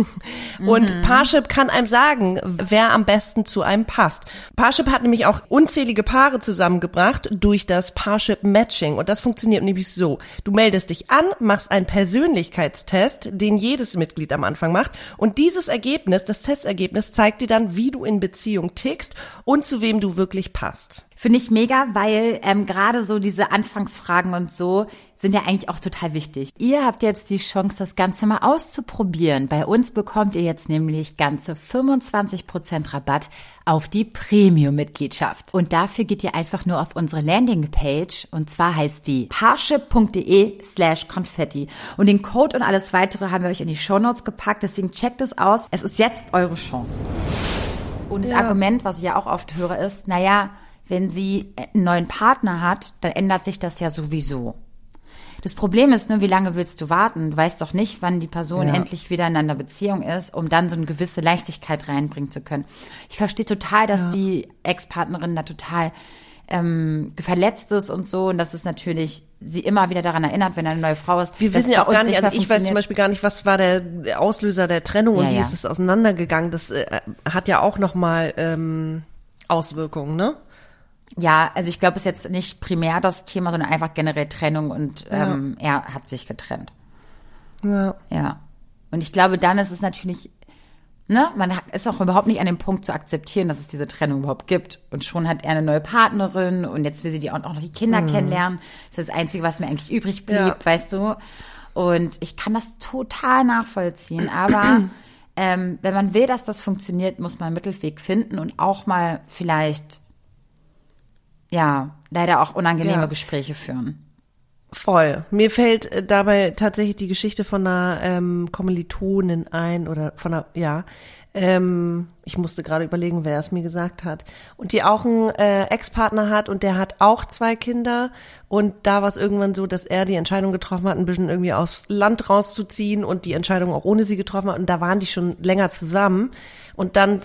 [laughs] und mhm. Parship kann einem sagen, wer am besten zu einem passt. Parship hat nämlich auch unzählige Paare zusammengebracht durch das Parship Matching und das funktioniert nämlich so. Du meldest dich an, machst einen Persönlichkeitstest, den jedes Mitglied am Anfang macht und dieses Ergebnis, das Testergebnis zeigt dir dann, wie du in Beziehung tickst und zu wem du wirklich passt. Finde ich mega, weil ähm, gerade so diese Anfangsfragen und so sind ja eigentlich auch total wichtig. Ihr habt jetzt die Chance, das Ganze mal auszuprobieren. Bei uns bekommt ihr jetzt nämlich ganze 25% Rabatt auf die Premium-Mitgliedschaft. Und dafür geht ihr einfach nur auf unsere Landingpage und zwar heißt die parship.de slash confetti. Und den Code und alles weitere haben wir euch in die Show Notes gepackt, deswegen checkt es aus. Es ist jetzt eure Chance. Und das ja. Argument, was ich ja auch oft höre, ist, naja, wenn sie einen neuen Partner hat, dann ändert sich das ja sowieso. Das Problem ist nur, wie lange willst du warten? Du weißt doch nicht, wann die Person ja. endlich wieder in einer Beziehung ist, um dann so eine gewisse Leichtigkeit reinbringen zu können. Ich verstehe total, dass ja. die Ex-Partnerin da total ähm, verletzt ist und so und dass es natürlich sie immer wieder daran erinnert, wenn eine neue Frau ist. Wir wissen ja auch gar nicht, also ich weiß zum Beispiel gar nicht, was war der Auslöser der Trennung und ja, wie ist es auseinandergegangen. Das äh, hat ja auch nochmal ähm, Auswirkungen, ne? Ja, also ich glaube, es ist jetzt nicht primär das Thema, sondern einfach generell Trennung und ja. ähm, er hat sich getrennt. Ja. Ja. Und ich glaube, dann ist es natürlich, ne, man ist auch überhaupt nicht an dem Punkt zu akzeptieren, dass es diese Trennung überhaupt gibt. Und schon hat er eine neue Partnerin und jetzt will sie die auch noch die Kinder mhm. kennenlernen. Das ist das Einzige, was mir eigentlich übrig blieb, ja. weißt du. Und ich kann das total nachvollziehen, aber [clears throat] ähm, wenn man will, dass das funktioniert, muss man einen Mittelweg finden und auch mal vielleicht ja, leider auch unangenehme ja. Gespräche führen. Voll. Mir fällt äh, dabei tatsächlich die Geschichte von einer ähm, Kommilitonin ein oder von einer, ja, ähm, ich musste gerade überlegen, wer es mir gesagt hat. Und die auch einen äh, Ex-Partner hat und der hat auch zwei Kinder. Und da war es irgendwann so, dass er die Entscheidung getroffen hat, ein bisschen irgendwie aus Land rauszuziehen und die Entscheidung auch ohne sie getroffen hat. Und da waren die schon länger zusammen. Und dann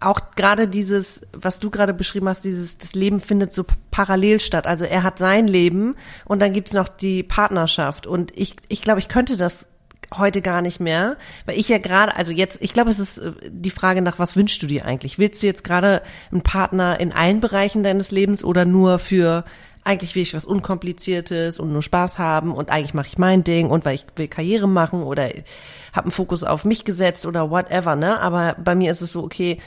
auch gerade dieses, was du gerade beschrieben hast, dieses, das Leben findet so parallel statt. Also er hat sein Leben und dann gibt's noch die Partnerschaft. Und ich, ich glaube, ich könnte das heute gar nicht mehr, weil ich ja gerade, also jetzt, ich glaube, es ist äh, die Frage nach, was wünschst du dir eigentlich? Willst du jetzt gerade einen Partner in allen Bereichen deines Lebens oder nur für eigentlich will ich was Unkompliziertes und nur Spaß haben und eigentlich mache ich mein Ding und weil ich will Karriere machen oder habe einen Fokus auf mich gesetzt oder whatever, ne? Aber bei mir ist es so, okay,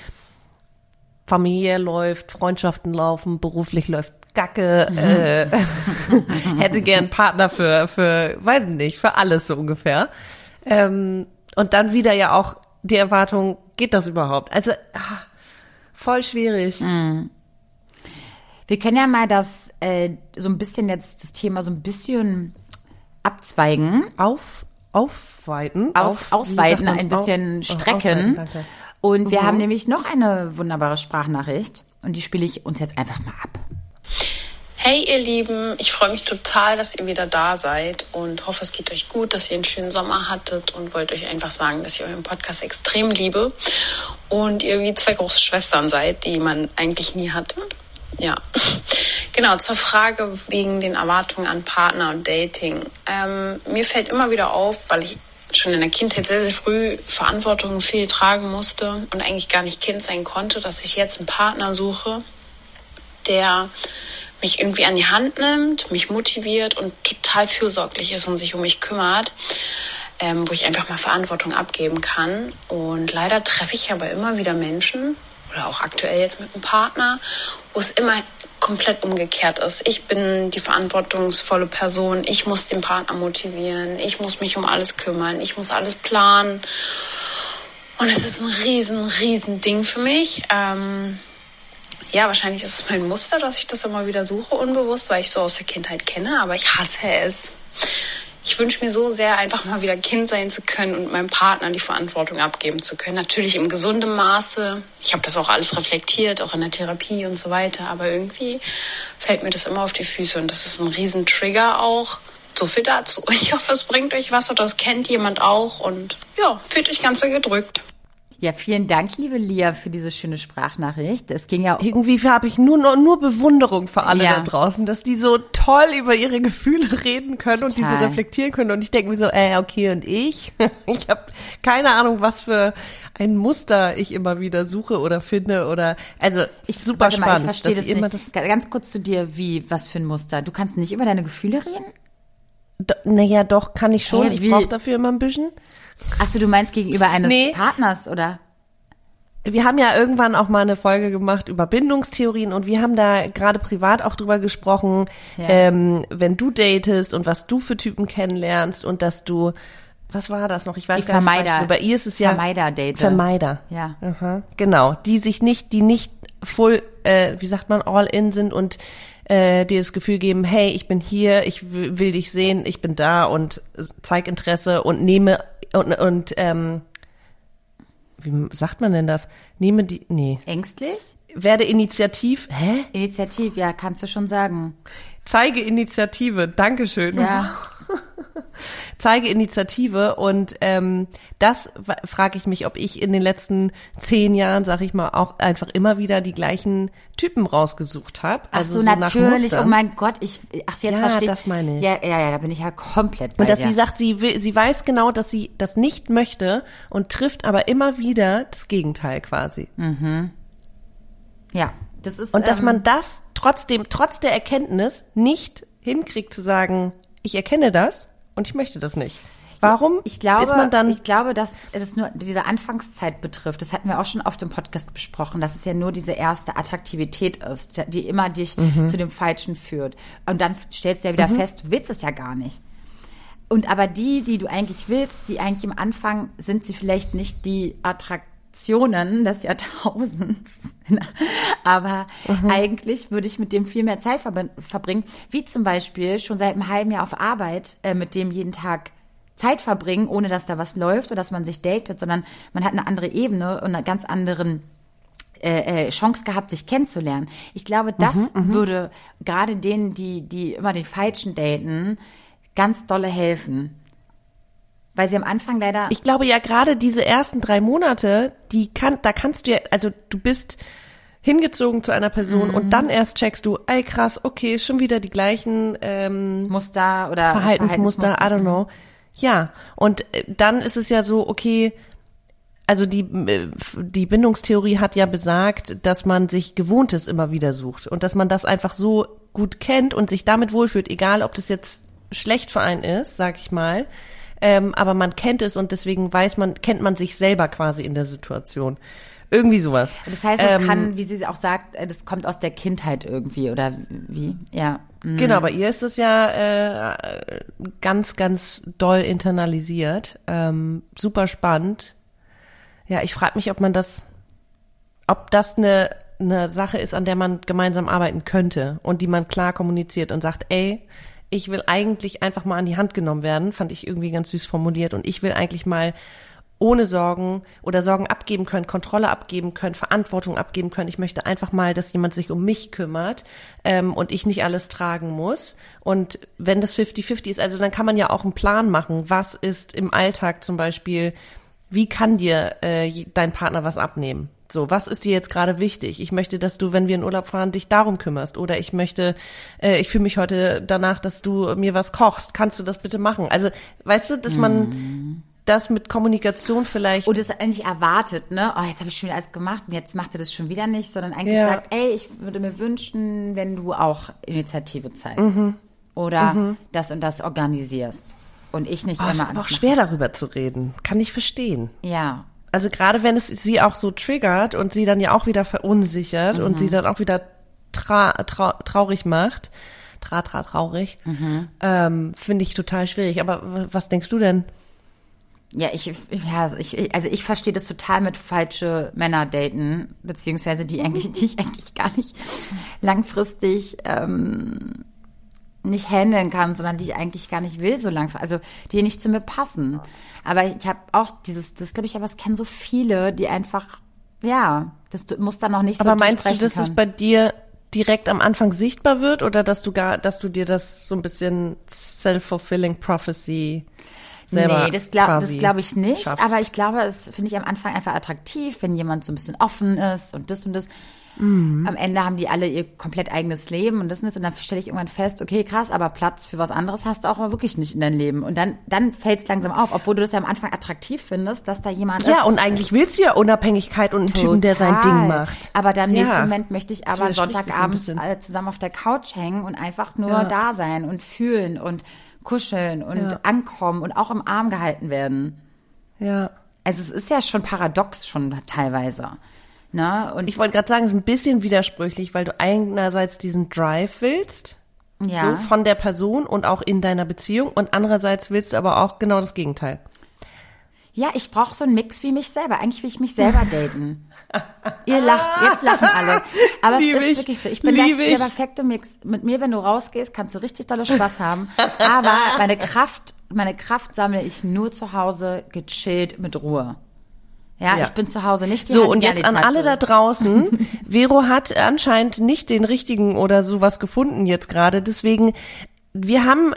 Familie läuft, Freundschaften laufen, beruflich läuft Gacke, äh, [laughs] hätte gern Partner für, für, weiß nicht, für alles so ungefähr. Ähm, und dann wieder ja auch die Erwartung, geht das überhaupt? Also, ah, voll schwierig. Mhm. Wir können ja mal das, äh, so ein bisschen jetzt, das Thema so ein bisschen abzweigen. Auf, aufweiten. Aus, auf, ausweiten, ein bisschen auf, strecken. Ausweiten, und wir mhm. haben nämlich noch eine wunderbare Sprachnachricht und die spiele ich uns jetzt einfach mal ab. Hey ihr Lieben, ich freue mich total, dass ihr wieder da seid und hoffe, es geht euch gut, dass ihr einen schönen Sommer hattet und wollte euch einfach sagen, dass ich euren Podcast extrem liebe und ihr wie zwei große Schwestern seid, die man eigentlich nie hatte. Ja, genau, zur Frage wegen den Erwartungen an Partner und Dating. Ähm, mir fällt immer wieder auf, weil ich schon in der Kindheit sehr, sehr früh Verantwortung viel tragen musste und eigentlich gar nicht Kind sein konnte, dass ich jetzt einen Partner suche, der mich irgendwie an die Hand nimmt, mich motiviert und total fürsorglich ist und sich um mich kümmert, ähm, wo ich einfach mal Verantwortung abgeben kann. Und leider treffe ich aber immer wieder Menschen oder auch aktuell jetzt mit einem Partner, wo es immer komplett umgekehrt ist. Ich bin die verantwortungsvolle Person. Ich muss den Partner motivieren. Ich muss mich um alles kümmern. Ich muss alles planen. Und es ist ein riesen, riesen Ding für mich. Ähm, ja, wahrscheinlich ist es mein Muster, dass ich das immer wieder suche, unbewusst, weil ich so aus der Kindheit kenne, aber ich hasse es. Ich wünsche mir so sehr, einfach mal wieder Kind sein zu können und meinem Partner die Verantwortung abgeben zu können. Natürlich im gesunden Maße. Ich habe das auch alles reflektiert, auch in der Therapie und so weiter. Aber irgendwie fällt mir das immer auf die Füße und das ist ein Riesentrigger auch. So viel dazu. Ich hoffe, es bringt euch was oder das kennt jemand auch und ja, fühlt euch ganz so gedrückt. Ja, vielen Dank, liebe Lia, für diese schöne Sprachnachricht. Es ging ja irgendwie habe ich nur nur Bewunderung für alle ja. da draußen, dass die so toll über ihre Gefühle reden können Total. und die so reflektieren können. Und ich denke mir so, ey, okay, und ich, [laughs] ich habe keine Ahnung, was für ein Muster ich immer wieder suche oder finde oder also ich super spannend. Mal, ich verstehe das nicht. Das Ganz kurz zu dir, wie was für ein Muster? Du kannst nicht über deine Gefühle reden? naja, doch, kann ich schon. Hey, ich brauche dafür immer ein bisschen. Achso, du meinst gegenüber eines nee. Partners, oder? Wir haben ja irgendwann auch mal eine Folge gemacht über Bindungstheorien und wir haben da gerade privat auch drüber gesprochen, ja. ähm, wenn du datest und was du für Typen kennenlernst und dass du was war das noch? Ich weiß die gar Vermeider. nicht. Bei ihr ist es ja Vermeider-Date. Vermeider. Ja. Aha, genau. Die sich nicht, die nicht full, äh, wie sagt man, all in sind und äh, dir das Gefühl geben, hey, ich bin hier, ich will dich sehen, ich bin da und zeig Interesse und nehme und, und ähm, wie sagt man denn das? Nehme die, nee. Ängstlich? Werde Initiativ, hä? Initiativ, ja, kannst du schon sagen. Zeige Initiative, Dankeschön. Ja. [laughs] [laughs] zeige Initiative und ähm, das frage ich mich, ob ich in den letzten zehn Jahren, sag ich mal, auch einfach immer wieder die gleichen Typen rausgesucht habe. Also ach so, so natürlich. Oh mein Gott, ich ach jetzt ja, verstehe das meine ich. Ja, ja, ja, da bin ich ja komplett bei Und dass dir. sie sagt, sie will, sie weiß genau, dass sie das nicht möchte und trifft aber immer wieder das Gegenteil quasi. Mhm. Ja, das ist und dass ähm, man das trotzdem trotz der Erkenntnis nicht hinkriegt zu sagen, ich erkenne das und ich möchte das nicht. Warum ich glaube, ist man dann? Ich glaube, dass es nur diese Anfangszeit betrifft. Das hatten wir auch schon oft im Podcast besprochen, dass es ja nur diese erste Attraktivität ist, die immer dich mhm. zu dem Falschen führt. Und dann stellst du ja wieder mhm. fest, du willst es ja gar nicht. Und aber die, die du eigentlich willst, die eigentlich im Anfang sind sie vielleicht nicht die Attraktionen des Jahrtausends. [laughs] aber mhm. eigentlich würde ich mit dem viel mehr Zeit verbringen, wie zum Beispiel schon seit einem halben Jahr auf Arbeit, äh, mit dem jeden Tag Zeit verbringen, ohne dass da was läuft oder dass man sich datet, sondern man hat eine andere Ebene und einen ganz anderen äh, äh, Chance gehabt, sich kennenzulernen. Ich glaube, das mhm, mhm, würde gerade denen, die, die immer den Falschen daten, ganz dolle helfen. Weil sie am Anfang leider. Ich glaube ja gerade diese ersten drei Monate, die kann, da kannst du ja, also du bist hingezogen zu einer Person mhm. und dann erst checkst du, ey krass, okay, schon wieder die gleichen ähm, Muster oder Verhaltensmuster, Verhaltensmuster. I don't know. Ja, und äh, dann ist es ja so, okay, also die, äh, die Bindungstheorie hat ja besagt, dass man sich Gewohntes immer wieder sucht und dass man das einfach so gut kennt und sich damit wohlfühlt, egal ob das jetzt schlecht für einen ist, sag ich mal, ähm, aber man kennt es und deswegen weiß man, kennt man sich selber quasi in der Situation. Irgendwie sowas. Das heißt, es ähm, kann, wie sie auch sagt, äh, das kommt aus der Kindheit irgendwie oder wie? Ja. Mhm. Genau, bei ihr ist es ja äh, ganz, ganz doll internalisiert. Ähm, super spannend. Ja, ich frage mich, ob man das, ob das eine, eine Sache ist, an der man gemeinsam arbeiten könnte und die man klar kommuniziert und sagt, ey, ich will eigentlich einfach mal an die Hand genommen werden, fand ich irgendwie ganz süß formuliert und ich will eigentlich mal ohne Sorgen oder Sorgen abgeben können, Kontrolle abgeben können, Verantwortung abgeben können. Ich möchte einfach mal, dass jemand sich um mich kümmert ähm, und ich nicht alles tragen muss. Und wenn das 50-50 ist, also dann kann man ja auch einen Plan machen. Was ist im Alltag zum Beispiel, wie kann dir äh, dein Partner was abnehmen? So, was ist dir jetzt gerade wichtig? Ich möchte, dass du, wenn wir in Urlaub fahren, dich darum kümmerst. Oder ich möchte, äh, ich fühle mich heute danach, dass du mir was kochst. Kannst du das bitte machen? Also, weißt du, dass man mhm das mit Kommunikation vielleicht. Und es eigentlich erwartet, ne? Oh, jetzt habe ich schon wieder alles gemacht und jetzt macht er das schon wieder nicht, sondern eigentlich ja. sagt, ey, ich würde mir wünschen, wenn du auch Initiative zeigst. Mhm. Oder mhm. das und das organisierst. Und ich nicht oh, immer. Es ist aber auch schwer darüber zu reden. Kann ich verstehen. Ja. Also gerade wenn es sie auch so triggert und sie dann ja auch wieder verunsichert mhm. und sie dann auch wieder tra tra traurig macht, tra tra traurig, mhm. ähm, finde ich total schwierig. Aber was denkst du denn? Ja, ich, ja, ich, also ich verstehe das total mit falsche Männer daten, beziehungsweise die eigentlich, die ich eigentlich gar nicht langfristig ähm, nicht handeln kann, sondern die ich eigentlich gar nicht will so lang, also die nicht zu mir passen. Aber ich habe auch dieses, das glaube ich, aber es kennen so viele, die einfach, ja, das muss dann noch nicht so. Aber meinst du, dass kann. es bei dir direkt am Anfang sichtbar wird oder dass du gar, dass du dir das so ein bisschen self-fulfilling prophecy selber Nee, das glaube glaub ich nicht, schaffst. aber ich glaube, es finde ich am Anfang einfach attraktiv, wenn jemand so ein bisschen offen ist und das und das. Mhm. Am Ende haben die alle ihr komplett eigenes Leben und das und das. Und dann stelle ich irgendwann fest, okay, krass, aber Platz für was anderes hast du auch mal wirklich nicht in deinem Leben. Und dann, dann fällt es langsam auf, obwohl du das ja am Anfang attraktiv findest, dass da jemand ja, ist. Und eigentlich willst du ja Unabhängigkeit und einen Typen, der sein Ding macht. Aber dann im ja. nächsten Moment möchte ich aber Sonntagabends alle zusammen auf der Couch hängen und einfach nur ja. da sein und fühlen und kuscheln und ja. ankommen und auch im Arm gehalten werden. Ja. Also es ist ja schon paradox schon teilweise. Ne? Und ich wollte gerade sagen, es ist ein bisschen widersprüchlich, weil du einerseits diesen Drive willst, ja. so von der Person und auch in deiner Beziehung und andererseits willst du aber auch genau das Gegenteil. Ja, ich brauche so einen Mix wie mich selber. Eigentlich will ich mich selber [laughs] daten. Ihr lacht, jetzt lachen alle. Aber Lieb es ist ich. wirklich so. Ich bin das, der perfekte Mix. Mit mir, wenn du rausgehst, kannst du richtig tolle Spaß haben. Aber meine Kraft, meine Kraft sammle ich nur zu Hause, gechillt, mit Ruhe. Ja, ja, ich bin zu Hause nicht die So, und jetzt an alle da draußen. [laughs] Vero hat anscheinend nicht den richtigen oder sowas gefunden jetzt gerade. Deswegen, wir haben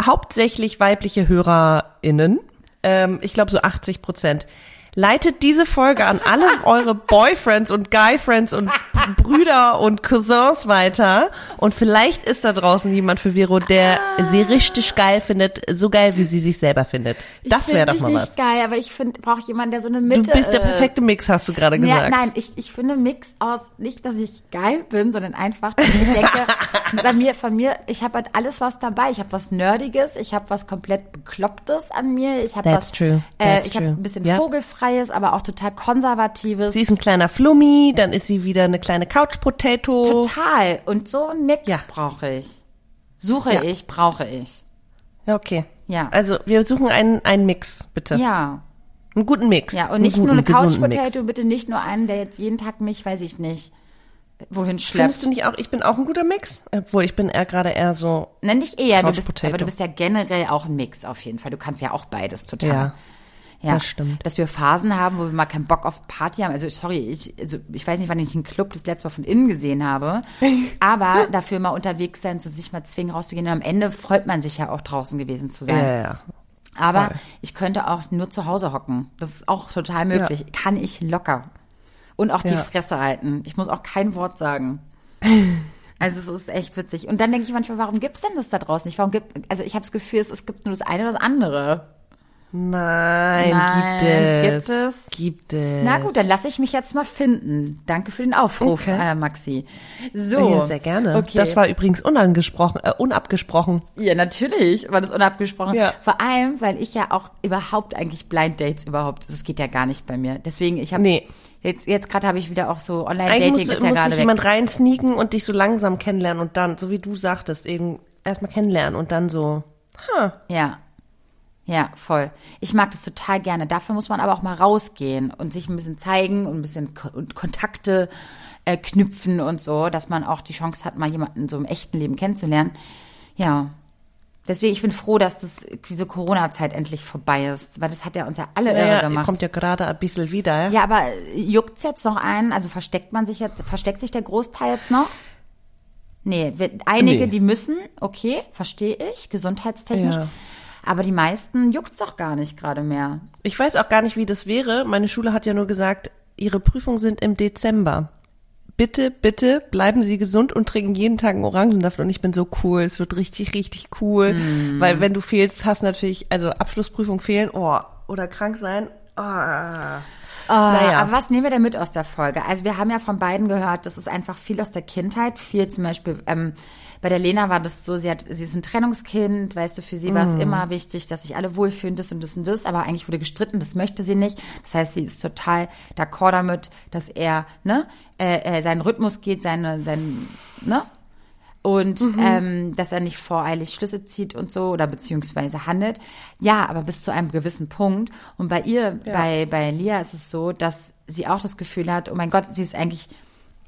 hauptsächlich weibliche HörerInnen. Ähm, ich glaube so 80 Prozent. Leitet diese Folge an alle [laughs] eure Boyfriends und Guyfriends und Brüder und Cousins weiter. Und vielleicht ist da draußen jemand für Vero, der sie richtig geil findet, so geil, wie sie sich selber findet. Das wäre doch mal was. Ich nicht geil, aber ich finde, brauche jemanden, der so eine Mitte Du bist der perfekte Mix, hast du gerade gesagt. Ja, nein, ich, ich finde Mix aus, nicht, dass ich geil bin, sondern einfach, dass ich denke, [laughs] bei mir, von mir, ich habe halt alles was dabei. Ich habe was Nerdiges, ich habe was komplett Beklopptes an mir, ich habe was, true. Äh, ich habe ein bisschen yep. Vogelfrei Freies, aber auch total Konservatives. Sie ist ein kleiner Flummi, dann ist sie wieder eine kleine Couch Potato. Total. Und so ein Mix ja. brauche ich. Suche ja. ich, brauche ich. Ja, okay. Ja. Also wir suchen einen, einen Mix, bitte. Ja. Einen guten Mix. Ja, und nicht guten, nur eine Couch Potato, bitte nicht nur einen, der jetzt jeden Tag mich, weiß ich nicht, wohin schleppt. Findest du nicht auch, ich bin auch ein guter Mix? Obwohl, ich bin eher gerade eher so. Nenn dich eher, du bist, aber du bist ja generell auch ein Mix auf jeden Fall. Du kannst ja auch beides total. Ja. Ja, das stimmt. Dass wir Phasen haben, wo wir mal keinen Bock auf Party haben. Also sorry, ich, also ich weiß nicht, wann ich einen Club das letzte Mal von innen gesehen habe, [laughs] aber dafür mal unterwegs sein, so sich mal zwingen rauszugehen. Und am Ende freut man sich ja auch draußen gewesen zu sein. Ja, ja. Aber Voll. ich könnte auch nur zu Hause hocken. Das ist auch total möglich. Ja. Kann ich locker. Und auch die ja. Fresse halten. Ich muss auch kein Wort sagen. [laughs] Also es ist echt witzig. Und dann denke ich manchmal, warum gibt's denn das da draußen nicht? Warum gibt, also ich habe das Gefühl, es, es gibt nur das eine oder das andere. Nein, Nein, gibt es. Gibt es? Gibt es. Na gut, dann lasse ich mich jetzt mal finden. Danke für den Aufruf, okay. äh, Maxi. So. Ja, sehr gerne. Okay. Das war übrigens unangesprochen, äh, unabgesprochen. Ja, natürlich war das unabgesprochen. Ja. Vor allem, weil ich ja auch überhaupt eigentlich Blind Dates überhaupt, das geht ja gar nicht bei mir. Deswegen, ich habe nee. Jetzt, jetzt gerade habe ich wieder auch so Online-Dating ist ja gerade weg. jemand reinsneaken und dich so langsam kennenlernen und dann, so wie du sagtest, eben erstmal kennenlernen und dann so, ha. Ja, ja, voll. Ich mag das total gerne. Dafür muss man aber auch mal rausgehen und sich ein bisschen zeigen und ein bisschen Kontakte äh, knüpfen und so, dass man auch die Chance hat, mal jemanden so im echten Leben kennenzulernen. Ja. Deswegen, ich bin froh, dass das, diese Corona-Zeit endlich vorbei ist, weil das hat ja uns ja alle naja, irre gemacht. kommt ja gerade ein bisschen wieder. Ja, ja aber juckt's jetzt noch ein? Also versteckt man sich jetzt, versteckt sich der Großteil jetzt noch? Nee, einige, nee. die müssen, okay, verstehe ich, gesundheitstechnisch. Ja. Aber die meisten juckt's doch gar nicht gerade mehr. Ich weiß auch gar nicht, wie das wäre. Meine Schule hat ja nur gesagt, ihre Prüfungen sind im Dezember. Bitte, bitte bleiben Sie gesund und trinken jeden Tag einen Orangensaft. Und ich bin so cool. Es wird richtig, richtig cool. Mm. Weil wenn du fehlst, hast natürlich, also Abschlussprüfung fehlen, oh, oder krank sein. Oh. Oh, naja. Aber was nehmen wir denn mit aus der Folge? Also wir haben ja von beiden gehört, das ist einfach viel aus der Kindheit, viel zum Beispiel ähm, bei der Lena war das so, sie hat, sie ist ein Trennungskind, weißt du, für sie war es mm. immer wichtig, dass sich alle wohlfühlen, das und das und das, aber eigentlich wurde gestritten, das möchte sie nicht. Das heißt, sie ist total d'accord damit, dass er, ne, äh, äh, seinen Rhythmus geht, seine, sein, ne? Und mhm. ähm, dass er nicht voreilig Schlüsse zieht und so oder beziehungsweise handelt. Ja, aber bis zu einem gewissen Punkt. Und bei ihr, ja. bei, bei Lia ist es so, dass sie auch das Gefühl hat, oh mein Gott, sie ist eigentlich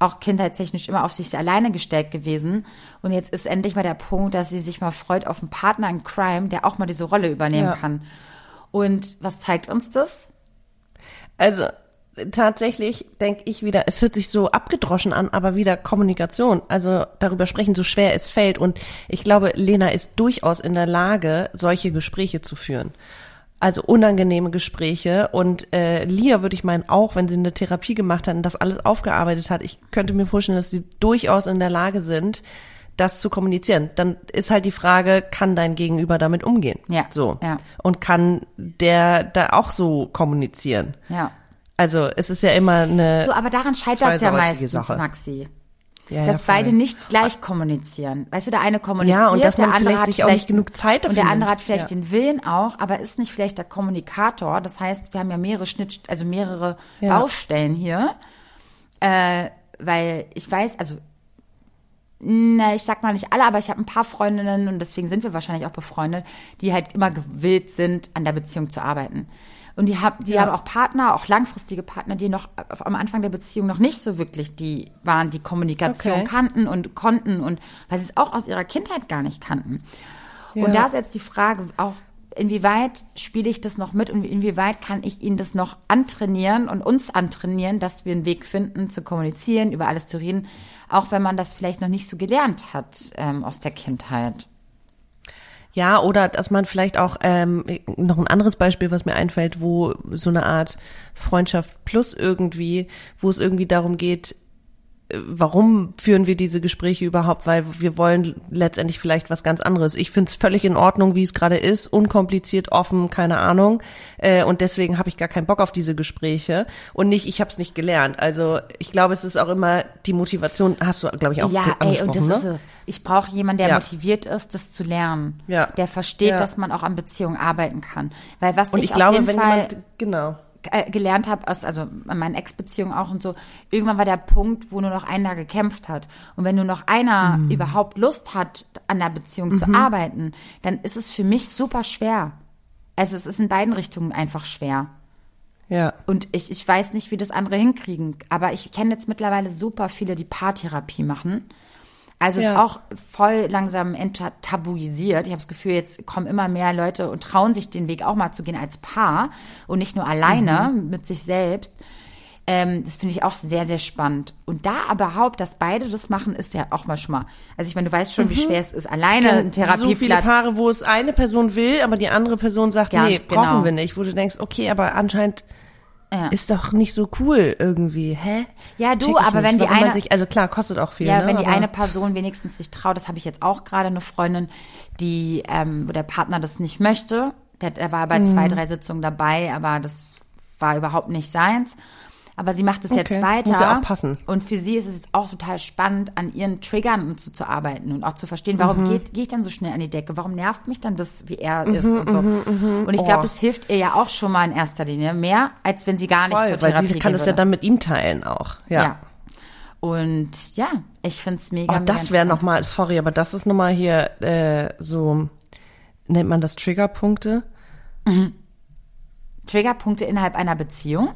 auch kindheitstechnisch immer auf sich alleine gestellt gewesen. Und jetzt ist endlich mal der Punkt, dass sie sich mal freut auf einen Partner in Crime, der auch mal diese Rolle übernehmen ja. kann. Und was zeigt uns das? Also tatsächlich denke ich wieder, es hört sich so abgedroschen an, aber wieder Kommunikation. Also darüber sprechen, so schwer es fällt. Und ich glaube, Lena ist durchaus in der Lage, solche Gespräche zu führen. Also unangenehme Gespräche. Und äh, Lia würde ich meinen, auch wenn sie eine Therapie gemacht hat und das alles aufgearbeitet hat, ich könnte mir vorstellen, dass sie durchaus in der Lage sind, das zu kommunizieren. Dann ist halt die Frage, kann dein Gegenüber damit umgehen? Ja. So. Ja. Und kann der da auch so kommunizieren? Ja. Also es ist ja immer eine. So, aber daran scheitert es ja meistens, Sache. Maxi. Ja, dass ja, beide nicht gleich kommunizieren. Weißt du, der eine kommuniziert, ja, und dass der andere hat vielleicht auch nicht genug Zeit dafür. Und der andere hat vielleicht ja. den Willen auch, aber ist nicht vielleicht der Kommunikator. Das heißt, wir haben ja mehrere Schnitt, also mehrere Baustellen hier. Äh, weil ich weiß, also na, ich sag mal nicht alle, aber ich habe ein paar Freundinnen und deswegen sind wir wahrscheinlich auch befreundet, die halt immer gewillt sind, an der Beziehung zu arbeiten. Und die, hab, die ja. haben auch Partner, auch langfristige Partner, die noch am Anfang der Beziehung noch nicht so wirklich die waren, die Kommunikation okay. kannten und konnten und weil sie es auch aus ihrer Kindheit gar nicht kannten. Ja. Und da ist jetzt die Frage auch, inwieweit spiele ich das noch mit und inwieweit kann ich ihnen das noch antrainieren und uns antrainieren, dass wir einen Weg finden, zu kommunizieren, über alles zu reden, auch wenn man das vielleicht noch nicht so gelernt hat ähm, aus der Kindheit. Ja, oder dass man vielleicht auch ähm, noch ein anderes Beispiel, was mir einfällt, wo so eine Art Freundschaft plus irgendwie, wo es irgendwie darum geht, warum führen wir diese Gespräche überhaupt? Weil wir wollen letztendlich vielleicht was ganz anderes. Ich finde es völlig in Ordnung, wie es gerade ist, unkompliziert, offen, keine Ahnung. Äh, und deswegen habe ich gar keinen Bock auf diese Gespräche. Und nicht, ich habe es nicht gelernt. Also ich glaube, es ist auch immer die Motivation, hast du, glaube ich, auch ja, angesprochen. Ja, und das ne? ist es. Ich brauche jemanden, der ja. motiviert ist, das zu lernen. Ja. Der versteht, ja. dass man auch an Beziehungen arbeiten kann. Weil was und ich, ich glaube, auf jeden wenn Fall jemand, genau äh, gelernt habe, aus, also in meinen Ex-Beziehungen auch und so, irgendwann war der Punkt, wo nur noch einer gekämpft hat. Und wenn nur noch einer mhm. überhaupt Lust hat, an der Beziehung mhm. zu arbeiten, dann ist es für mich super schwer. Also es ist in beiden Richtungen einfach schwer. Ja. Und ich, ich weiß nicht, wie das andere hinkriegen. Aber ich kenne jetzt mittlerweile super viele, die Paartherapie machen. Also ja. ist auch voll langsam enttabuisiert. Ich habe das Gefühl, jetzt kommen immer mehr Leute und trauen sich den Weg auch mal zu gehen als Paar und nicht nur alleine mhm. mit sich selbst. Ähm, das finde ich auch sehr, sehr spannend. Und da aber überhaupt, dass beide das machen, ist ja auch mal schon mal. Also ich meine, du weißt schon, mhm. wie schwer es ist, alleine einen Therapieplatz. So viele Paare, wo es eine Person will, aber die andere Person sagt, Ganz nee, brauchen genau. wir nicht. Wo du denkst, okay, aber anscheinend ja. Ist doch nicht so cool irgendwie, hä? Ja, du, aber nicht, wenn die eine, sich, also klar, kostet auch viel. Ja, ne? wenn die eine Person wenigstens sich traut, das habe ich jetzt auch gerade eine Freundin, die, ähm, wo der Partner das nicht möchte. Der, der war bei mhm. zwei, drei Sitzungen dabei, aber das war überhaupt nicht seins. Aber sie macht es okay. jetzt weiter. Muss ja auch passen. Und für sie ist es jetzt auch total spannend, an ihren Triggern und so zu arbeiten und auch zu verstehen, warum mhm. gehe geh ich dann so schnell an die Decke? Warum nervt mich dann das, wie er mhm, ist und so. Mhm, mhm. und ich oh. glaube, es hilft ihr ja auch schon mal in erster Linie mehr, als wenn sie gar nicht Voll, zur Therapie weil sie kann es ja dann mit ihm teilen auch. Ja. ja. Und ja, ich find's mega. Oh, das wäre nochmal, sorry, aber das ist nochmal hier äh, so, nennt man das Triggerpunkte? Mhm. Triggerpunkte innerhalb einer Beziehung?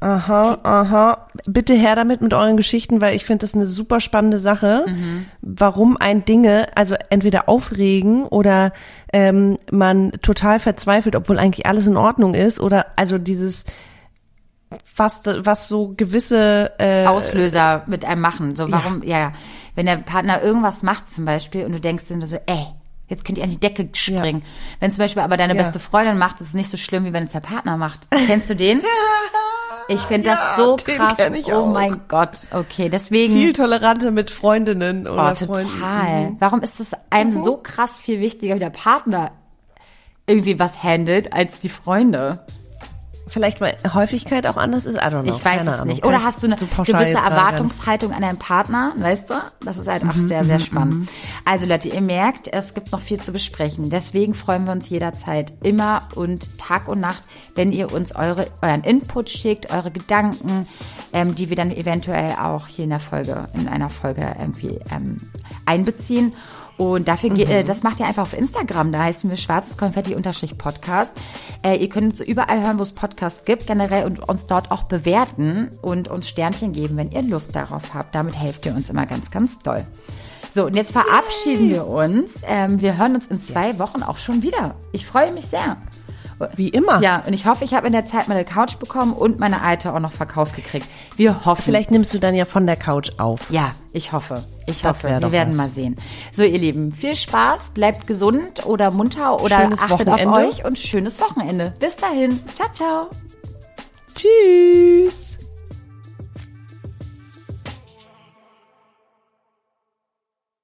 Aha, aha. Bitte her damit mit euren Geschichten, weil ich finde das eine super spannende Sache. Mhm. Warum ein Dinge, also entweder aufregen oder ähm, man total verzweifelt, obwohl eigentlich alles in Ordnung ist, oder also dieses was, was so gewisse äh, Auslöser mit einem machen. So, warum, ja. ja, wenn der Partner irgendwas macht zum Beispiel und du denkst dir so, ey, Jetzt könnt ihr an die Decke springen. Ja. Wenn zum Beispiel aber deine ja. beste Freundin macht, ist es nicht so schlimm, wie wenn es der Partner macht. Kennst du den? [laughs] Ich finde ja, das so krass. oh auch. mein Gott. Okay, deswegen. Viel toleranter mit Freundinnen oder oh, total. Mhm. Warum ist es einem mhm. so krass viel wichtiger, wie der Partner irgendwie was handelt, als die Freunde? Vielleicht weil Häufigkeit auch anders ist, I don't know. Ich weiß es nicht. Oder hast du eine so gewisse Erwartungshaltung an deinen Partner, weißt du? Das ist halt auch mhm, sehr, sehr mhm, spannend. Mhm. Also Leute, ihr merkt, es gibt noch viel zu besprechen. Deswegen freuen wir uns jederzeit immer und Tag und Nacht, wenn ihr uns eure, euren Input schickt, eure Gedanken, ähm, die wir dann eventuell auch hier in der Folge, in einer Folge irgendwie ähm, einbeziehen. Und dafür, mhm. äh, das macht ihr einfach auf Instagram. Da heißen wir schwarzes Konfetti-Podcast. Äh, ihr könnt uns überall hören, wo es Podcasts gibt, generell und uns dort auch bewerten und uns Sternchen geben, wenn ihr Lust darauf habt. Damit helft ihr uns immer ganz, ganz doll. So, und jetzt verabschieden wir uns. Ähm, wir hören uns in zwei yes. Wochen auch schon wieder. Ich freue mich sehr. Wie immer. Ja, und ich hoffe, ich habe in der Zeit meine Couch bekommen und meine alte auch noch verkauft gekriegt. Wir hoffen. Vielleicht nimmst du dann ja von der Couch auf. Ja, ich hoffe. Ich das hoffe. Wir werden was. mal sehen. So, ihr Lieben, viel Spaß, bleibt gesund oder munter oder schönes achtet Wochenende. auf euch und schönes Wochenende. Bis dahin. Ciao, ciao. Tschüss.